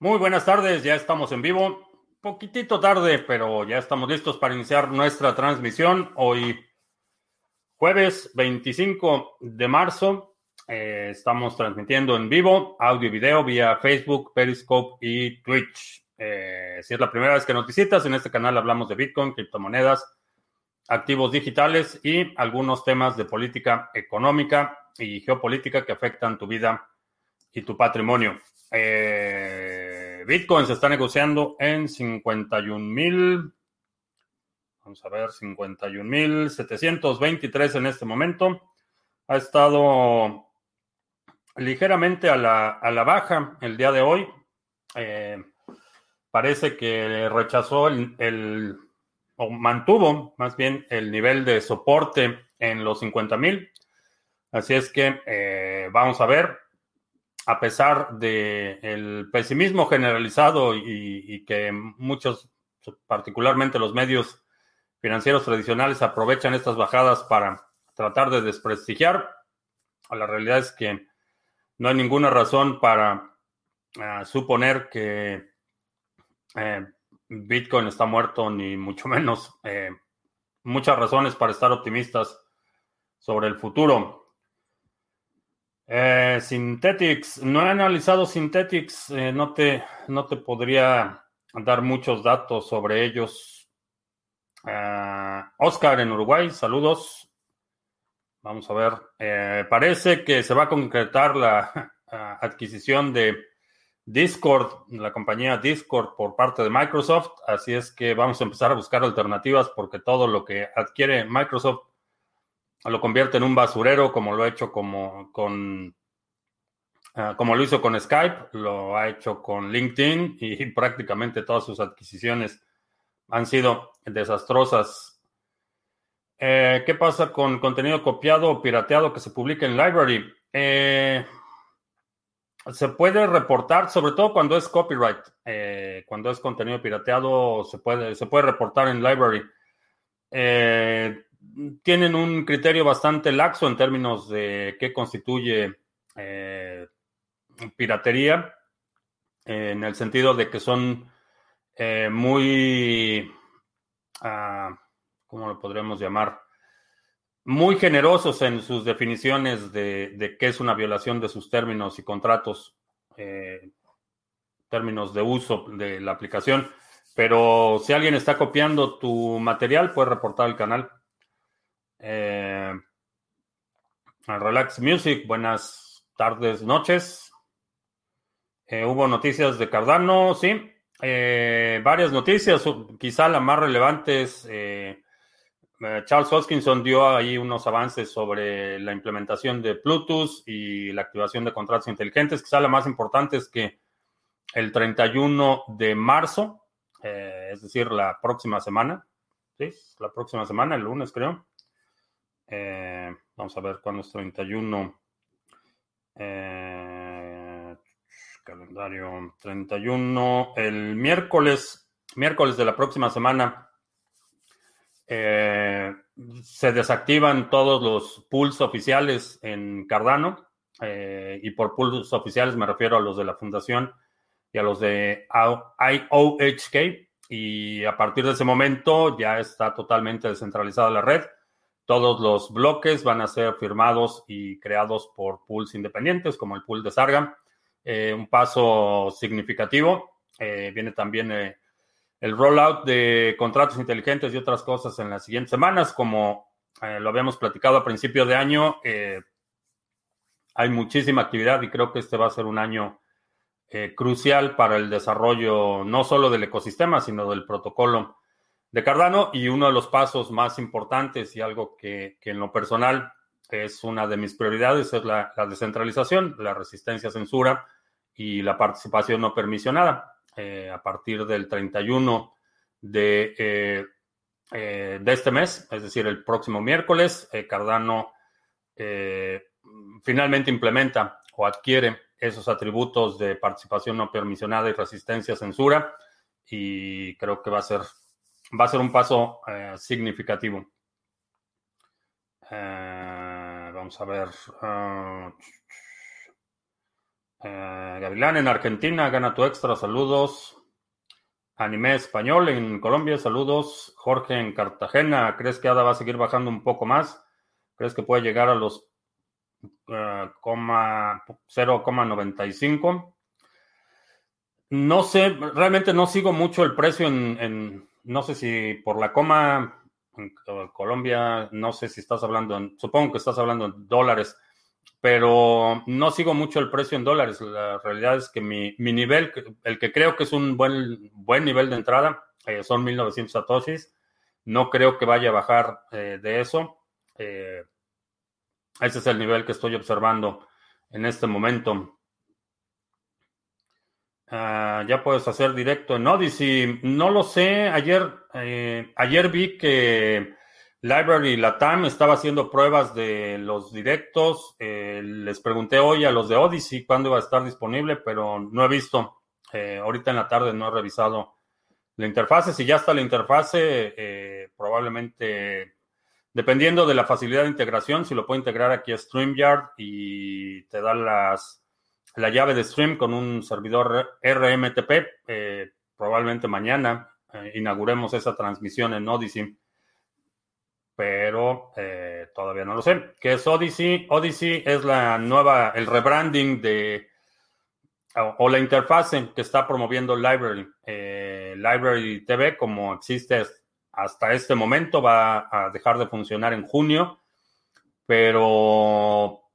Muy buenas tardes, ya estamos en vivo. Poquitito tarde, pero ya estamos listos para iniciar nuestra transmisión. Hoy, jueves 25 de marzo, eh, estamos transmitiendo en vivo, audio y video vía Facebook, Periscope y Twitch. Eh, si es la primera vez que nos visitas, en este canal hablamos de Bitcoin, criptomonedas, activos digitales y algunos temas de política económica y geopolítica que afectan tu vida y tu patrimonio. Eh, Bitcoin se está negociando en 51 mil, vamos a ver, 51 mil 723 en este momento. Ha estado ligeramente a la, a la baja el día de hoy. Eh, parece que rechazó el, o mantuvo más bien el nivel de soporte en los 50 mil. Así es que eh, vamos a ver a pesar del el pesimismo generalizado y, que muchos, particularmente los medios financieros tradicionales, aprovechan estas bajadas para tratar de desprestigiar, la realidad es que no hay ninguna razón para ah, suponer que eh, Bitcoin está muerto, ni mucho menos. Eh, muchas razones para estar optimistas sobre el futuro. Eh, Synthetics, no he analizado Synthetics, eh, no, te, no te podría dar muchos datos sobre ellos. Eh, Oscar en Uruguay, saludos. Vamos a ver, eh, parece que se va a concretar la adquisición de Discord, la compañía Discord por parte de Microsoft, así es que vamos a empezar a buscar alternativas porque todo lo que adquiere Microsoft lo convierte en un basurero como lo ha hecho como con ah, como lo hizo con Skype, lo ha hecho con LinkedIn y prácticamente todas sus adquisiciones han sido desastrosas. Eh, ¿Qué pasa con contenido copiado o pirateado que se publica en Library? Eh, se puede reportar, sobre todo cuando es copyright, eh, cuando es contenido pirateado, se puede, se puede reportar en Library tienen un criterio bastante laxo en términos de qué constituye eh, piratería, en el sentido de que son eh, muy, ah, ¿cómo lo podríamos llamar? Muy generosos en sus definiciones de, qué es una violación de sus términos y contratos, eh, términos de uso de la aplicación. Pero si alguien está copiando tu material, puedes reportar al canal. Eh, Relax Music, buenas tardes, noches. Eh, hubo noticias de Cardano, sí. Eh, varias noticias, quizá la más relevante es Charles Hoskinson dio ahí unos avances sobre la implementación de Bluetooth y la activación de contratos inteligentes. Quizá la más importante es que el 31 de marzo, es decir, la próxima semana, ¿sí? La próxima semana, el lunes creo, eh, vamos a ver cuándo es 31. Eh, calendario 31. El miércoles, miércoles de la próxima semana, eh, se desactivan todos los pools oficiales en Cardano. y por pools oficiales me refiero a los de la fundación y a los de IOHK. Y a partir de ese momento ya está totalmente descentralizada la red todos los bloques van a ser firmados y creados por pools independientes, como el pool de Sarga. Eh, un paso significativo. Eh, viene también eh, el rollout de contratos inteligentes y otras cosas en las siguientes semanas, como lo habíamos platicado a principio de año. hay muchísima actividad y creo que este va a ser un año crucial para el desarrollo no solo del ecosistema, sino del protocolo de Cardano y uno de los pasos más importantes y algo que, en lo personal es una de mis prioridades es la, descentralización, la resistencia a censura y la participación no permisionada. Eh, a partir del 31 de, eh, eh, de este mes, es decir, el próximo miércoles, Cardano finalmente implementa o adquiere esos atributos de participación no permisionada y resistencia a censura y creo que va a ser va a ser un paso eh, significativo. Eh, vamos a ver. Eh, Gavilán en Argentina, gana tu extra, saludos. Anime español en Colombia, saludos. Jorge en Cartagena, ¿crees que ADA va a seguir bajando un poco más? ¿Crees que puede llegar a los 0,95? No sé, realmente no sigo mucho el precio en, no sé si por la coma en Colombia, no sé si estás hablando, en, supongo que estás hablando en dólares, pero no sigo mucho el precio en dólares. La realidad es que mi, nivel, el que creo que es un buen, buen nivel de entrada, eh, son 1900 satoshis. No creo que vaya a bajar eh, de eso. Eh, ese es el nivel que estoy observando en este momento. Ah, ya puedes hacer directo en Odyssey. No lo sé. Ayer, eh, ayer vi que Library Latam estaba haciendo pruebas de los directos. Eh, les pregunté hoy a los de Odyssey cuándo iba a estar disponible, pero no he visto. Eh, ahorita en la tarde no he revisado la interfase. Si ya está la interfase, probablemente, dependiendo de la facilidad de integración, si lo puedo integrar aquí a StreamYard y te da las la llave de stream con un servidor RMTP. Eh, probablemente mañana eh, inauguremos esa transmisión en Odyssey, pero eh, todavía no lo sé. ¿Qué es Odyssey? Odyssey es la nueva, el rebranding de o, la interfase que está promoviendo Library. Library TV, como existe hasta este momento, va a dejar de funcionar en junio, pero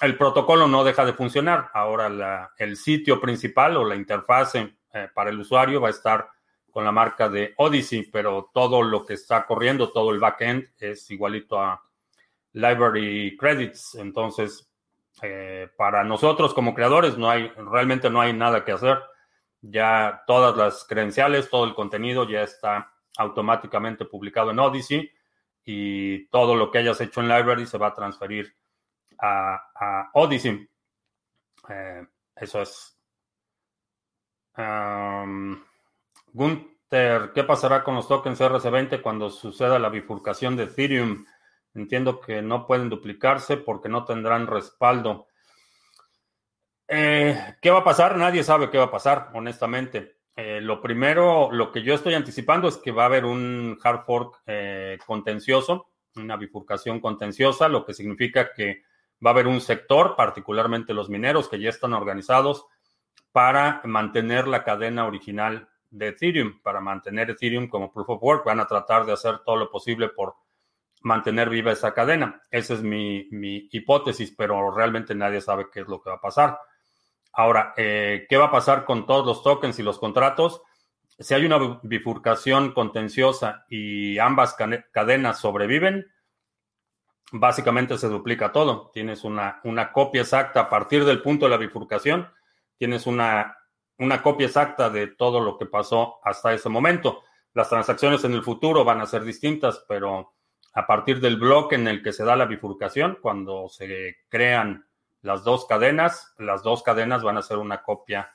el protocolo no deja de funcionar. Ahora el sitio principal o la interfase eh, para el usuario va a estar con la marca de Odyssey, pero todo lo que está corriendo, todo el backend es igualito a Library Credits. Entonces, eh, para nosotros como creadores no hay, realmente no hay nada que hacer. Ya todas las credenciales, todo el contenido ya está automáticamente publicado en Odyssey y todo lo que hayas hecho en Library se va a transferir a, Odyssey. Eh, eso es. Um, Gunther, ¿qué pasará con los tokens RC20 cuando suceda la bifurcación de Ethereum? Entiendo que no pueden duplicarse porque no tendrán respaldo. Eh, ¿Qué va a pasar? Nadie sabe qué va a pasar, honestamente. Eh, lo primero, lo que yo estoy anticipando es que va a haber un hard fork contencioso, una bifurcación contenciosa, lo que significa que Va a haber un sector, particularmente los mineros, que ya están organizados para mantener la cadena original de Ethereum, para mantener Ethereum como proof of work. Van a tratar de hacer todo lo posible por mantener viva esa cadena. Esa es mi, hipótesis, pero realmente nadie sabe qué es lo que va a pasar. Ahora, eh, ¿qué va a pasar con todos los tokens y los contratos? Si hay una bifurcación contenciosa y ambas cadenas sobreviven, básicamente se duplica todo. Tienes una, una copia exacta a partir del punto de la bifurcación, tienes una, una copia exacta de todo lo que pasó hasta ese momento. Las transacciones en el futuro van a ser distintas, pero a partir del bloque en el que se da la bifurcación, cuando se crean las dos cadenas, las dos cadenas van a ser una copia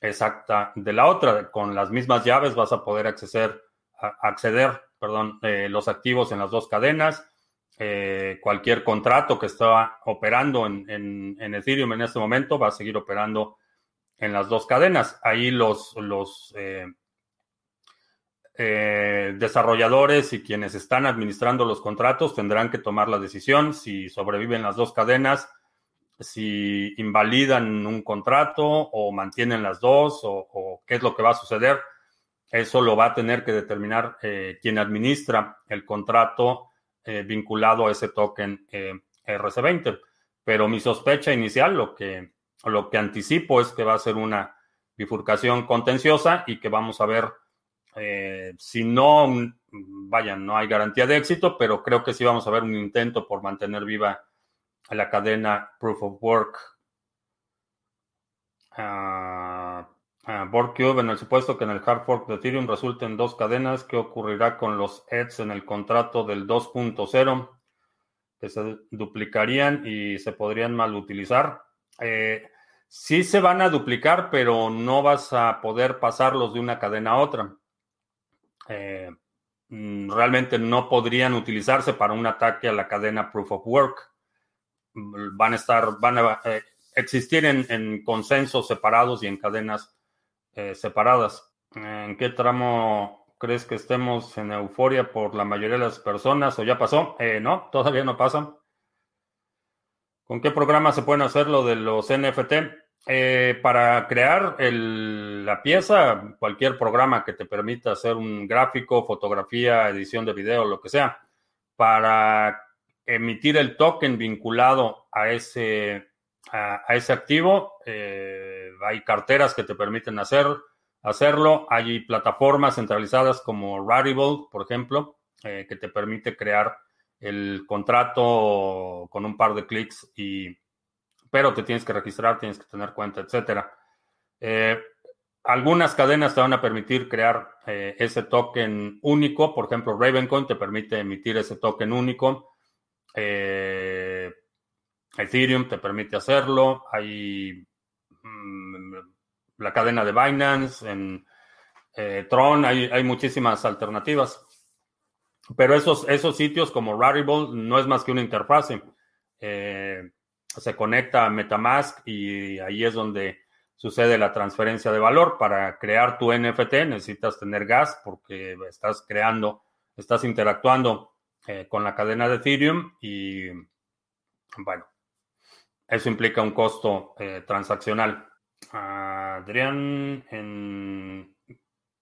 exacta de la otra. Con las mismas llaves vas a poder acceder, acceder perdón, eh, los activos en las dos cadenas eh, cualquier contrato que está operando en, Ethereum en este momento va a seguir operando en las dos cadenas. Ahí los, los eh, eh, desarrolladores y quienes están administrando los contratos tendrán que tomar la decisión si sobreviven las dos cadenas, si invalidan un contrato o mantienen las dos o, o qué es lo que va a suceder. Eso lo va a tener que determinar quien administra el contrato eh, vinculado a ese token eh, RC20. Pero mi sospecha inicial, lo que, lo que anticipo es que va a ser una bifurcación contenciosa y que vamos a ver eh, si no, vaya, no hay garantía de éxito, pero creo que sí vamos a ver un intento por mantener viva la cadena Proof of Work. Uh, uh, en el supuesto que en el hard fork de Ethereum resulten dos cadenas, ¿qué ocurrirá con los ETH en el contrato del 2.0? Que se duplicarían y se podrían mal utilizar. Eh, sí se van a duplicar, pero no vas a poder pasarlos de una cadena a otra. Eh, mm, realmente no podrían utilizarse para un ataque a la cadena Proof of Work. Van a estar, van a, eh, existir en, consensos separados y en cadenas separadas. ¿En qué tramo crees que estemos en euforia por la mayoría de las personas o ya pasó? no, todavía no pasa. ¿Con qué programa se pueden hacer lo de los NFT? Eh, para crear la pieza, cualquier programa que te permita hacer un gráfico, fotografía, edición de video, lo que sea, para emitir el token vinculado a ese, a, ese activo, eh, hay carteras que te permiten hacer, hacerlo, hay plataformas centralizadas como Rarible, por ejemplo, eh, que te permite crear el contrato con un par de clics y pero te tienes que registrar, tienes que tener cuenta, etcétera. Eh, algunas cadenas te van a permitir crear ese token único, por ejemplo, Ravencoin te permite emitir ese token único. Ethereum te permite hacerlo. Hay mm, la cadena de Binance, en Tron, hay, hay muchísimas alternativas. Pero esos, esos sitios como Rarible no es más que una interfase. Eh, se conecta a Metamask y ahí es donde sucede la transferencia de valor. Para crear tu NFT necesitas tener gas porque estás creando, estás interactuando eh, con la cadena de Ethereum y bueno, eso implica un costo eh, transaccional. Adrián en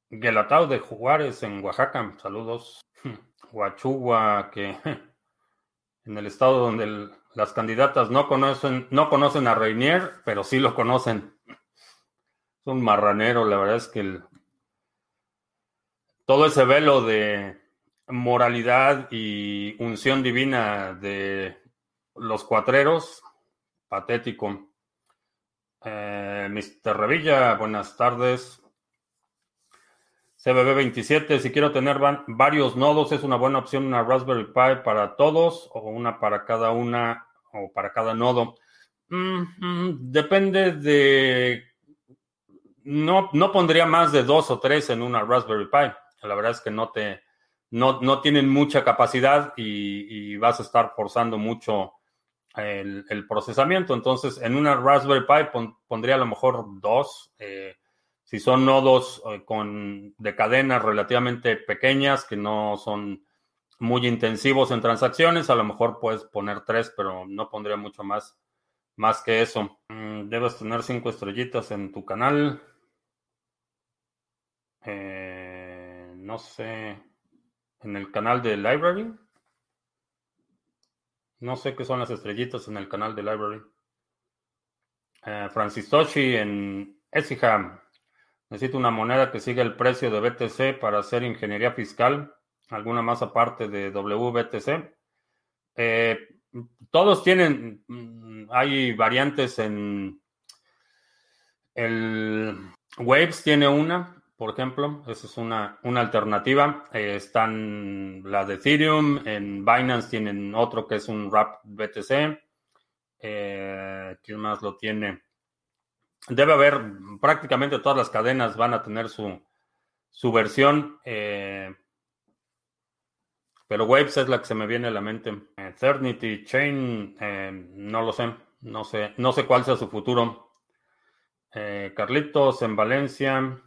Guelatao de Juárez en Oaxaca, saludos. Huachugua, que en el estado donde las candidatas no conocen, no conocen a Reinier, pero sí lo conocen. Es un marranero, la verdad es que todo ese velo de moralidad y unción divina de los cuatreros, patético. Eh, Mr. Revilla, buenas tardes. CBB27, si quiero tener varios nodos, es una buena opción una Raspberry Pi para todos o una para cada una o para cada nodo. Mm, mm, depende de... No, no pondría más de dos o tres en una Raspberry Pi. La verdad es que no te... No, no tienen mucha capacidad y, vas a estar forzando mucho el, procesamiento. Entonces, en una Raspberry Pi pondría a lo mejor dos. Eh, si son nodos eh, con, de cadenas relativamente pequeñas que no son muy intensivos en transacciones, a lo mejor puedes poner tres, pero no pondría mucho más, más que eso. Mm, debes tener cinco estrellitas en tu canal. Eh, no sé, en el canal de Library. No sé qué son las estrellitas en el canal de Library. Eh, Francis Toshi en Esiham. Necesito una moneda que siga el precio de BTC para hacer ingeniería fiscal, alguna más aparte de WBTC. Eh, todos tienen, mm, hay variantes en el Waves tiene una, por ejemplo, esa es una, una alternativa. Eh, están la de Ethereum, en Binance tienen otro que es un RAP BTC. Eh, ¿Quién más lo tiene? debe haber, prácticamente todas las cadenas van a tener su, su versión. Eh, pero Waves es la que se me viene a la mente. Eternity Chain, no lo sé. No sé, no sé cuál sea su futuro. Carlitos en Valencia.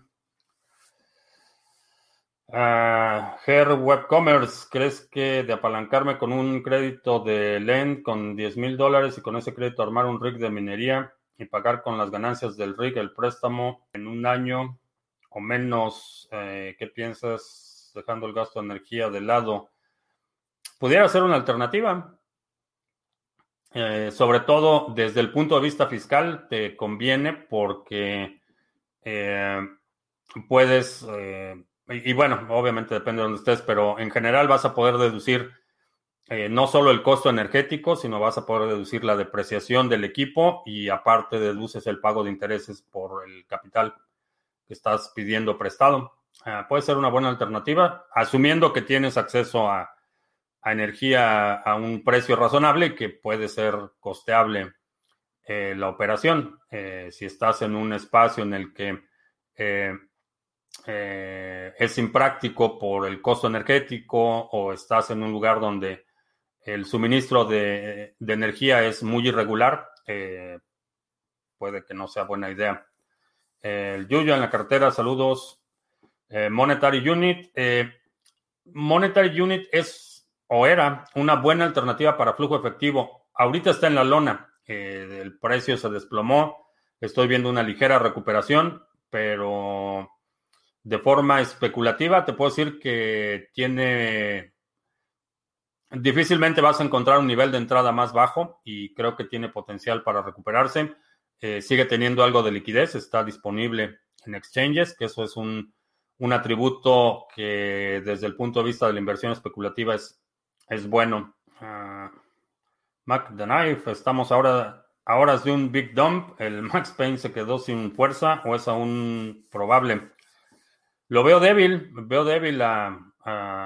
Her uh, Web Commerce, ¿crees que de apalancarme con un crédito de LEND con 10 mil dólares y con ese crédito armar un rig de minería y pagar con las ganancias del RIG el préstamo en un año o menos. Eh, ¿Qué piensas dejando el gasto de energía de lado? Pudiera ser una alternativa. Eh, sobre todo desde el punto de vista fiscal, te conviene porque eh, puedes, y, bueno, obviamente depende de donde estés, pero en general vas a poder deducir eh, no solo el costo energético, sino vas a poder deducir la depreciación del equipo y aparte deduces el pago de intereses por el capital que estás pidiendo prestado. Ah, puede ser una buena alternativa, asumiendo que tienes acceso a, energía a un precio razonable que puede ser costeable eh, la operación. Eh, si estás en un espacio en el que es impráctico por el costo energético o estás en un lugar donde el suministro de, energía es muy irregular, eh, puede que no sea buena idea. el Yuyo en la cartera, saludos. Monetary Unit. Monetary Unit es o era una buena alternativa para flujo efectivo. Ahorita está en la lona. el precio se desplomó. Estoy viendo una ligera recuperación, pero de forma especulativa te puedo decir que tiene Difícilmente vas a encontrar un nivel de entrada más bajo y creo que tiene potencial para recuperarse. Eh, sigue teniendo algo de liquidez, está disponible en exchanges, que eso es un, atributo que desde el punto de vista de la inversión especulativa es, es bueno. Uh, Mac the Knife, estamos ahora a horas de un big dump. El Max Payne se quedó sin fuerza o es aún probable. Lo veo débil, veo débil a,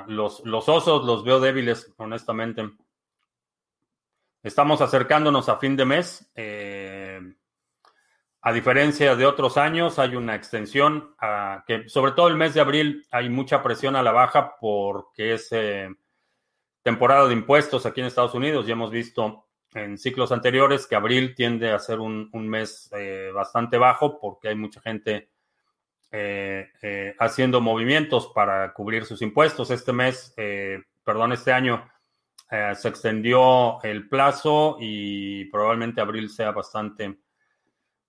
los, los osos, los veo débiles, honestamente. Estamos acercándonos a fin de mes. Eh, a diferencia de otros años, hay una extensión que, sobre todo el mes de abril, hay mucha presión a la baja porque es eh, temporada de impuestos aquí en Estados Unidos. Ya hemos visto en ciclos anteriores que abril tiende a ser un, mes eh, bastante bajo porque hay mucha gente eh, eh, haciendo movimientos para cubrir sus impuestos. Este mes, eh, perdón, este año se extendió el plazo y probablemente abril sea bastante,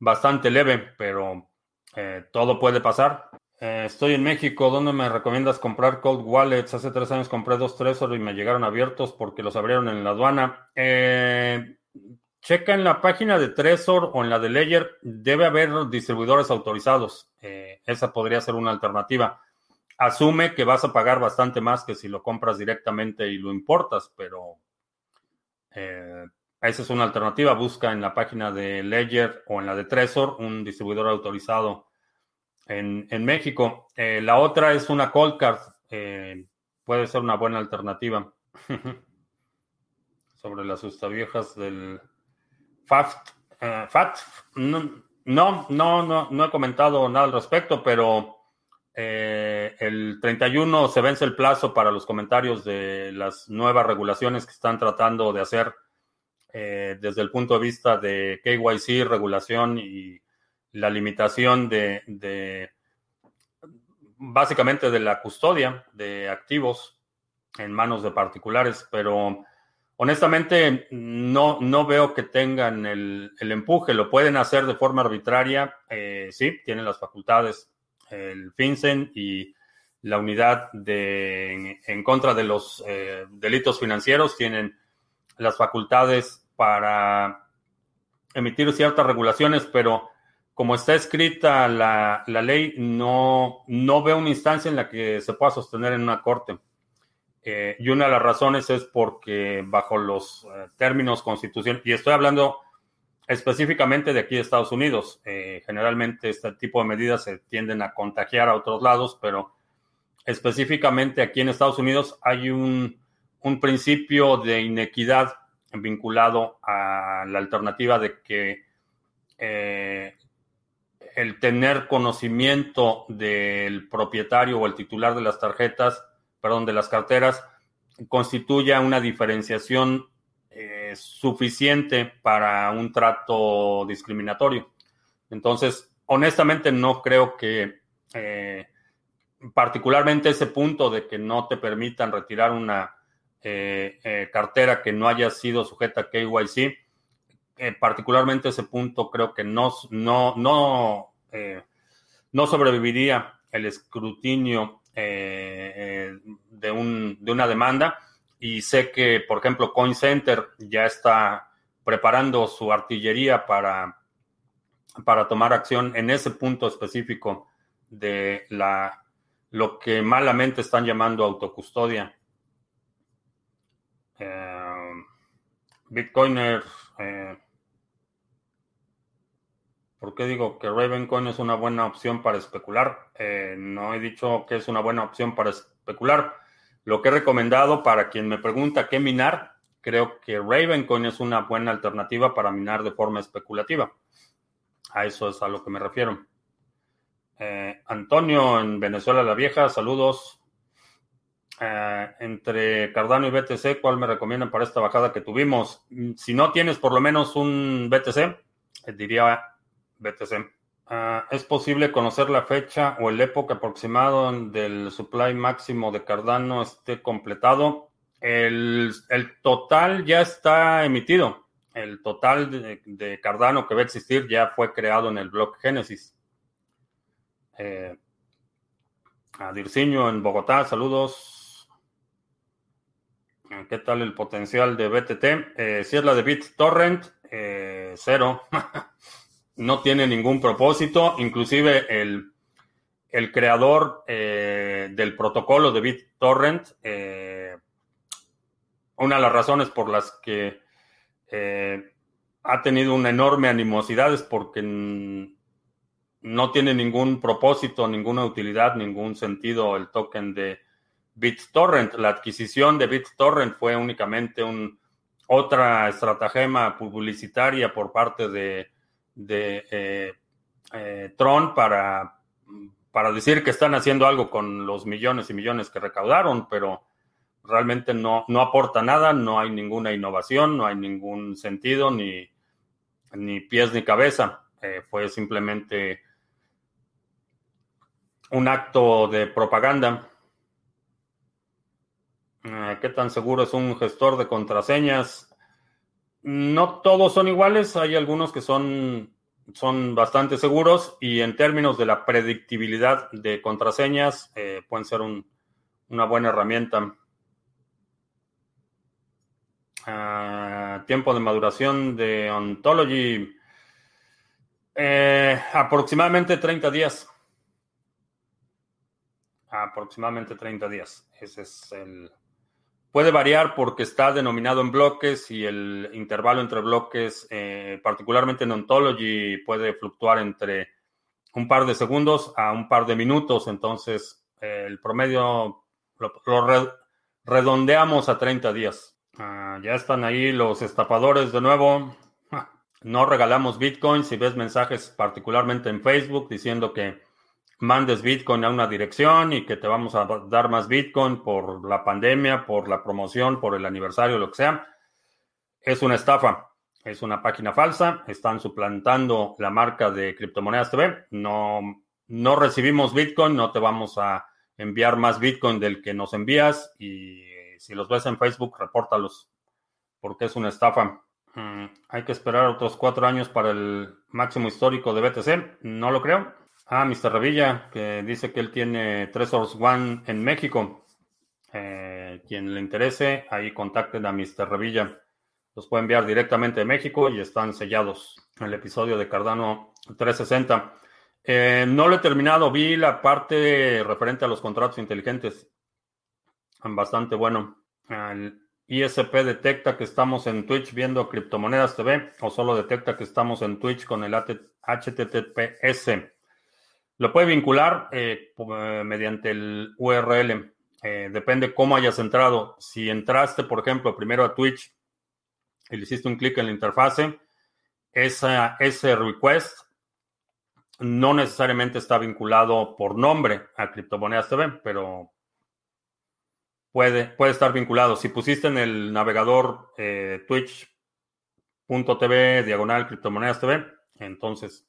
bastante leve, pero todo puede pasar. estoy en México. ¿Dónde me recomiendas comprar cold wallets? Hace tres años compré dos Trezor y me llegaron abiertos porque los abrieron en la aduana. Checa en la página de Trezor o en la de Ledger, debe haber distribuidores autorizados. Eh, esa podría ser una alternativa. Asume que vas a pagar bastante más que si lo compras directamente y lo importas, pero eh, esa es una alternativa. Busca en la página de Ledger o en la de Trezor un distribuidor autorizado en, México. Eh, la otra es una cold card. puede ser una buena alternativa. Sobre las viejas del eh, FAT, no, no, no, no, he comentado nada al respecto, pero eh, el 31 se vence el plazo para los comentarios de las nuevas regulaciones que están tratando de hacer eh, desde el punto de vista de KYC, regulación y la limitación de básicamente de la custodia de activos en manos de particulares, pero Honestamente, no, no veo que tengan el, empuje. Lo pueden hacer de forma arbitraria. Eh, sí, tienen las facultades. El FinCEN y la unidad de, en, contra de los eh, delitos financieros tienen las facultades para emitir ciertas regulaciones, pero como está escrita la, la ley, no, no veo una instancia en la que se pueda sostener en una corte. Eh, y una de las razones es porque bajo los eh, términos constitucionales, y estoy hablando específicamente de aquí de Estados Unidos, eh, generalmente este tipo de medidas se tienden a contagiar a otros lados, pero específicamente aquí en Estados Unidos hay un, un principio de inequidad vinculado a la alternativa de que el tener conocimiento del propietario o el titular de las tarjetas perdón, de las carteras constituya una diferenciación eh, suficiente para un trato discriminatorio. Entonces, honestamente no creo que eh, particularmente ese punto de que no te permitan retirar una eh, cartera que no haya sido sujeta a KYC, particularmente ese punto creo que no, no, no, no sobreviviría el escrutinio eh, eh, de, un, de una demanda y sé que, por ejemplo, Coin Center ya está preparando su artillería para, para tomar acción en ese punto específico de la, lo que malamente están llamando autocustodia. Eh, Bitcoiner, eh, ¿Por qué digo que Ravencoin es una buena opción para especular? Eh, no he dicho que es una buena opción para especular. Lo que he recomendado para quien me pregunta qué minar, creo que Ravencoin es una buena alternativa para minar de forma especulativa. A eso es a lo que me refiero. Eh, Antonio en Venezuela la Vieja, saludos. Eh, entre Cardano y BTC, ¿cuál me recomiendan para esta bajada que tuvimos? Si no tienes por lo menos un BTC, diría BTC. Ah, ¿Es posible conocer la fecha o el época aproximado del supply máximo de Cardano esté completado? El, total ya está emitido. El total de, Cardano que va a existir ya fue creado en el block Genesis. Eh, a Dirciño en Bogotá, saludos. ¿Qué tal el potencial de BTT? Eh, si es la de BitTorrent, eh, cero. no tiene ningún propósito. Inclusive el, el creador eh, del protocolo de BitTorrent, eh, una de las razones por las que eh, ha tenido una enorme animosidad es porque no tiene ningún propósito, ninguna utilidad, ningún sentido el token de BitTorrent. La adquisición de BitTorrent fue únicamente un, otra estratagema publicitaria por parte de de eh, eh, Tron para, para decir que están haciendo algo con los millones y millones que recaudaron, pero realmente no, no aporta nada, no hay ninguna innovación, no hay ningún sentido, ni, ni pies ni cabeza. Eh, fue simplemente un acto de propaganda. ¿Qué tan seguro es un gestor de contraseñas? No todos son iguales, hay algunos que son, son bastante seguros y en términos de la predictibilidad de contraseñas eh, pueden ser una buena herramienta. Ah, tiempo de maduración de Ontology, eh, aproximadamente 30 días. Aproximadamente 30 días. Ese es el, Puede variar porque está denominado en bloques y el intervalo entre bloques, eh, particularmente en Ontology, puede fluctuar entre un par de segundos a un par de minutos. Entonces, eh, el promedio lo, redondeamos a 30 días. Ah, ya están ahí los estapadores de nuevo. No regalamos Bitcoin. Si ves mensajes, particularmente en Facebook, diciendo que mandes Bitcoin a una dirección y que te vamos a dar más Bitcoin por la pandemia, por la promoción, por el aniversario, lo que sea, es una estafa. Es una página falsa. Están suplantando la marca de Criptomonedas TV. No, no recibimos Bitcoin, no te vamos a enviar más Bitcoin del que nos envías. Y si los ves en Facebook, repórtalos, porque es una estafa. Mm, hay que esperar otros cuatro años para el máximo histórico de BTC. No lo creo. Ah, Mr. Revilla, que dice que él tiene Tresors One en México. Eh, quien le interese, ahí contacten a Mr. Revilla. Los puede enviar directamente de México y están sellados. El episodio de Cardano 360. Eh, no lo he terminado, vi la parte referente a los contratos inteligentes. Bastante bueno. ISP detecta que estamos en Twitch viendo criptomonedas TV o solo detecta que estamos en Twitch con el HTTPS. Lo puede vincular eh, eh, mediante el URL. Eh, depende cómo hayas entrado. Si entraste, por ejemplo, primero a Twitch y le hiciste un clic en la interfase, ese request no necesariamente está vinculado por nombre a Criptomonedas TV, pero puede, puede estar vinculado. Si pusiste en el navegador twitch.tv diagonal Criptomonedas TV, entonces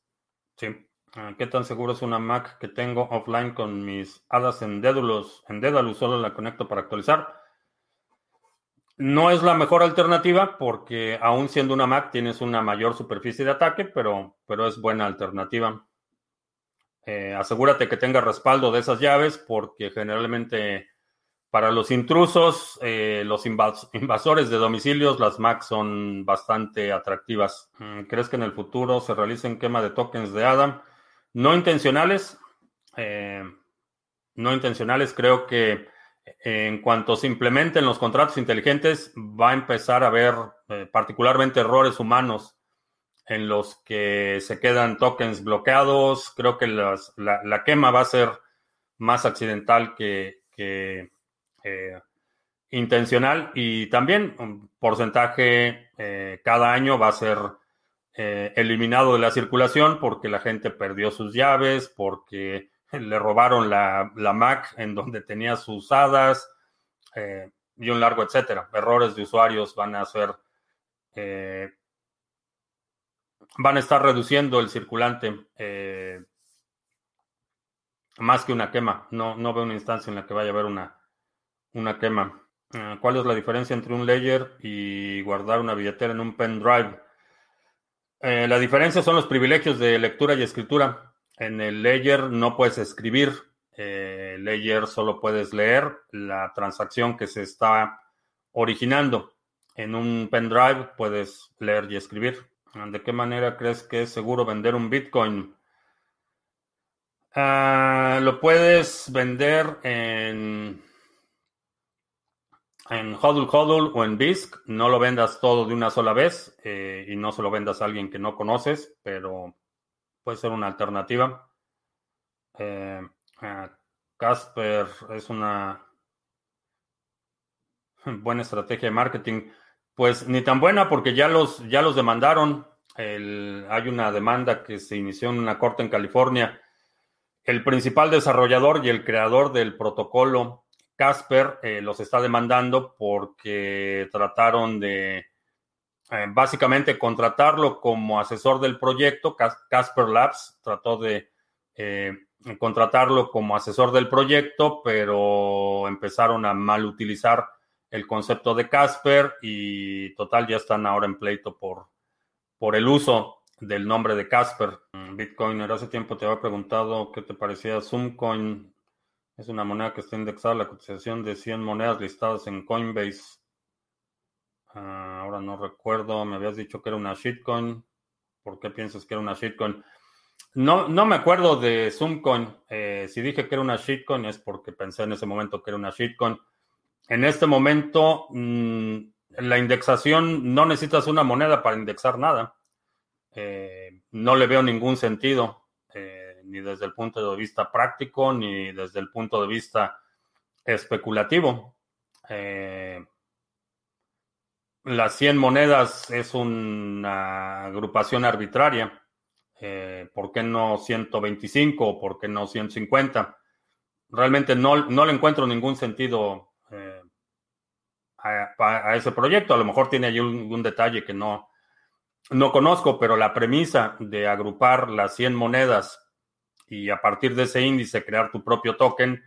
sí. Ah, ¿Qué tan seguro es una Mac que tengo offline con mis hadas en Dédalus? En solo la conecto para actualizar. No es la mejor alternativa porque aún siendo una Mac tienes una mayor superficie de ataque, pero, pero es buena alternativa. Eh, asegúrate que tenga respaldo de esas llaves porque generalmente para los intrusos, eh, los invasores de domicilios, las Macs son bastante atractivas. Mm, ¿Crees que en el futuro se realicen quema de tokens de ADA? No intencionales, eh, no intencionales, creo que eh, en cuanto se implementen los contratos inteligentes, va a empezar a haber eh, particularmente errores humanos en los que se quedan tokens bloqueados. Creo que la, quema va a ser más accidental que, intencional y también un porcentaje cada año va a ser eh, eliminado de la circulación porque la gente perdió sus llaves, porque le robaron la, Mac en donde tenía sus hadas eh, y un largo etcétera. Errores de usuarios van a ser eh, van a estar reduciendo el circulante eh, más que una quema. No, no veo una instancia en la que vaya a haber una, una quema. ¿Cuál es la diferencia entre un layer y guardar una billetera en un pendrive? Eh, la diferencia son los privilegios de lectura y escritura. En el layer no puedes escribir. Eh, layer solo puedes leer la transacción que se está originando. En un pendrive puedes leer y escribir. ¿De qué manera crees que es seguro vender un Bitcoin? Ah, lo puedes vender en en Hodl Hodl o en BISC, no lo vendas todo de una sola vez eh, y no se lo vendas a alguien que no conoces, pero puede ser una alternativa. Eh, Casper es una buena estrategia de marketing. Pues ni tan buena porque ya los, ya los demandaron. hay una demanda que se inició en una corte en California. El principal desarrollador y el creador del protocolo Casper eh, los está demandando porque trataron de eh, básicamente contratarlo como asesor del proyecto. Casper Labs trató de eh, contratarlo como asesor del proyecto, pero empezaron a mal utilizar el concepto de Casper y total ya están ahora en pleito por, por el uso del nombre de Casper. Bitcoiner, hace tiempo te había preguntado qué te parecía Zoomcoin. Es una moneda que está indexada la cotización de 100 monedas listadas en Coinbase. Ah, ahora no recuerdo, me habías dicho que era una shitcoin. ¿Por qué piensas que era una shitcoin? No, no me acuerdo de Zoomcoin. Eh, si dije que era una shitcoin es porque pensé en ese momento que era una shitcoin. En este momento, mm, la indexación no necesitas una moneda para indexar nada. Eh, no le veo ningún sentido ni desde el punto de vista práctico, ni desde el punto de vista especulativo. Eh, las 100 monedas es una agrupación arbitraria. Eh, ¿Por qué no 125 o por qué no 150? Realmente no, no le encuentro ningún sentido eh, a, ese proyecto. A lo mejor tiene ahí un, detalle que no, no conozco, pero la premisa de agrupar las 100 monedas y a partir de ese índice crear tu propio token,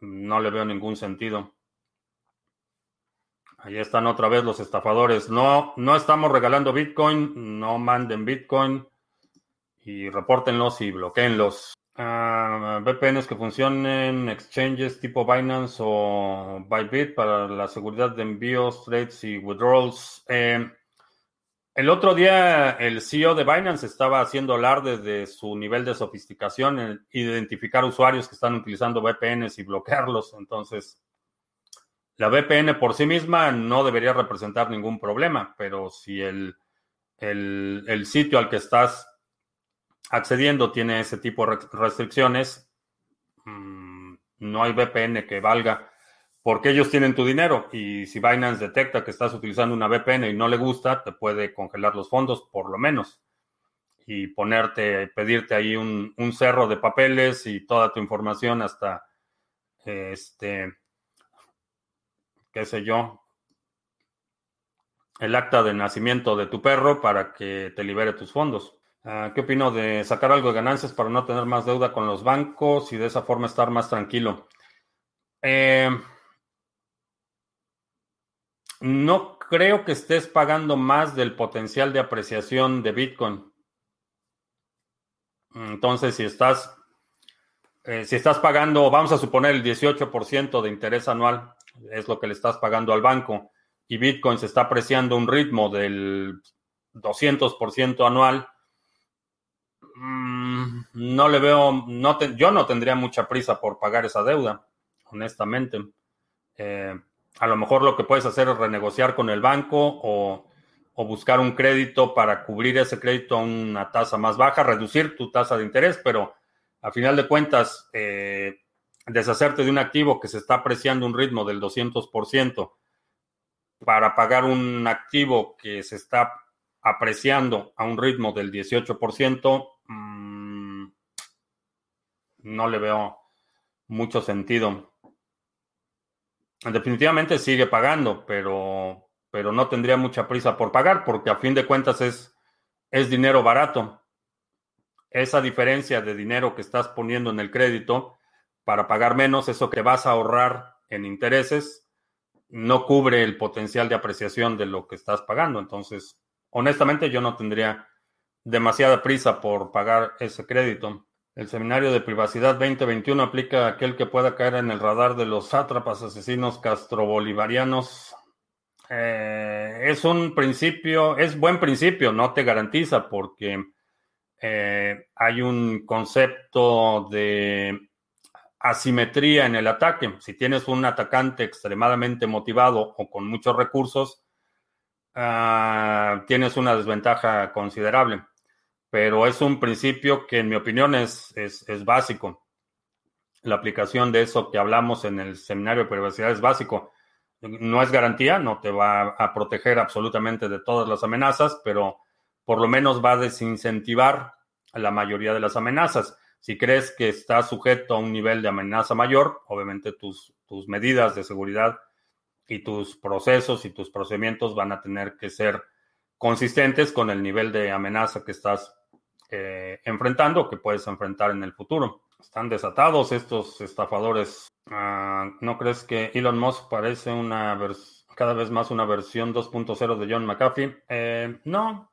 no le veo ningún sentido. Ahí están otra vez los estafadores. No, no estamos regalando Bitcoin, no manden Bitcoin y repórtenlos y bloqueenlos. Uh, VPNs que funcionen, exchanges tipo Binance o Bybit para la seguridad de envíos, trades y withdrawals. Eh, el otro día el CEO de Binance estaba haciendo alarde de su nivel de sofisticación en identificar usuarios que están utilizando VPNs y bloquearlos. Entonces, la VPN por sí misma no debería representar ningún problema, pero si el, el, sitio al que estás accediendo tiene ese tipo de restricciones, mm, no hay VPN que valga porque ellos tienen tu dinero y si Binance detecta que estás utilizando una VPN y no le gusta, te puede congelar los fondos por lo menos y ponerte, pedirte ahí un, cerro de papeles y toda tu información hasta, este, qué sé yo, el acta de nacimiento de tu perro para que te libere tus fondos. Ah, ¿Qué opino de sacar algo de ganancias para no tener más deuda con los bancos y de esa forma estar más tranquilo? Eh, no creo que estés pagando más del potencial de apreciación de Bitcoin. Entonces, si estás, eh, si estás pagando, vamos a suponer el 18% de interés anual, es lo que le estás pagando al banco, y Bitcoin se está apreciando un ritmo del 200% anual, mm, no le veo, no yo no tendría mucha prisa por pagar esa deuda, honestamente. Eh, a lo mejor lo que puedes hacer es renegociar con el banco o, buscar un crédito para cubrir ese crédito a una tasa más baja, reducir tu tasa de interés, pero a final de cuentas, eh, deshacerte de un activo que se está apreciando un ritmo del 200% para pagar un activo que se está apreciando a un ritmo del 18%, mm, no le veo mucho sentido. Definitivamente sigue pagando, pero, pero no tendría mucha prisa por pagar, porque a fin de cuentas es es dinero barato. Esa diferencia de dinero que estás poniendo en el crédito para pagar menos, eso que vas a ahorrar en intereses, no cubre el potencial de apreciación de lo que estás pagando. Entonces, honestamente, yo no tendría demasiada prisa por pagar ese crédito. El seminario de privacidad 2021 aplica a aquel que pueda caer en el radar de los sátrapas asesinos castrobolivarianos. Eh, es un principio, es buen principio, no te garantiza porque eh, hay un concepto de asimetría en el ataque. Si tienes un atacante extremadamente motivado o con muchos recursos, ah, tienes una desventaja considerable pero es un principio que en mi opinión es, es, básico. La aplicación de eso que hablamos en el seminario de privacidad es básico. No es garantía, no te va a proteger absolutamente de todas las amenazas, pero por lo menos va a desincentivar a la mayoría de las amenazas. Si crees que está sujeto a un nivel de amenaza mayor, obviamente tus, tus medidas de seguridad y tus procesos y tus procedimientos van a tener que ser consistentes con el nivel de amenaza que estás eh, enfrentando que puedes enfrentar en el futuro. Están desatados estos estafadores. Ah, ¿No crees que Elon Musk parece una cada vez más una versión 2.0 de John McAfee? Eh, no,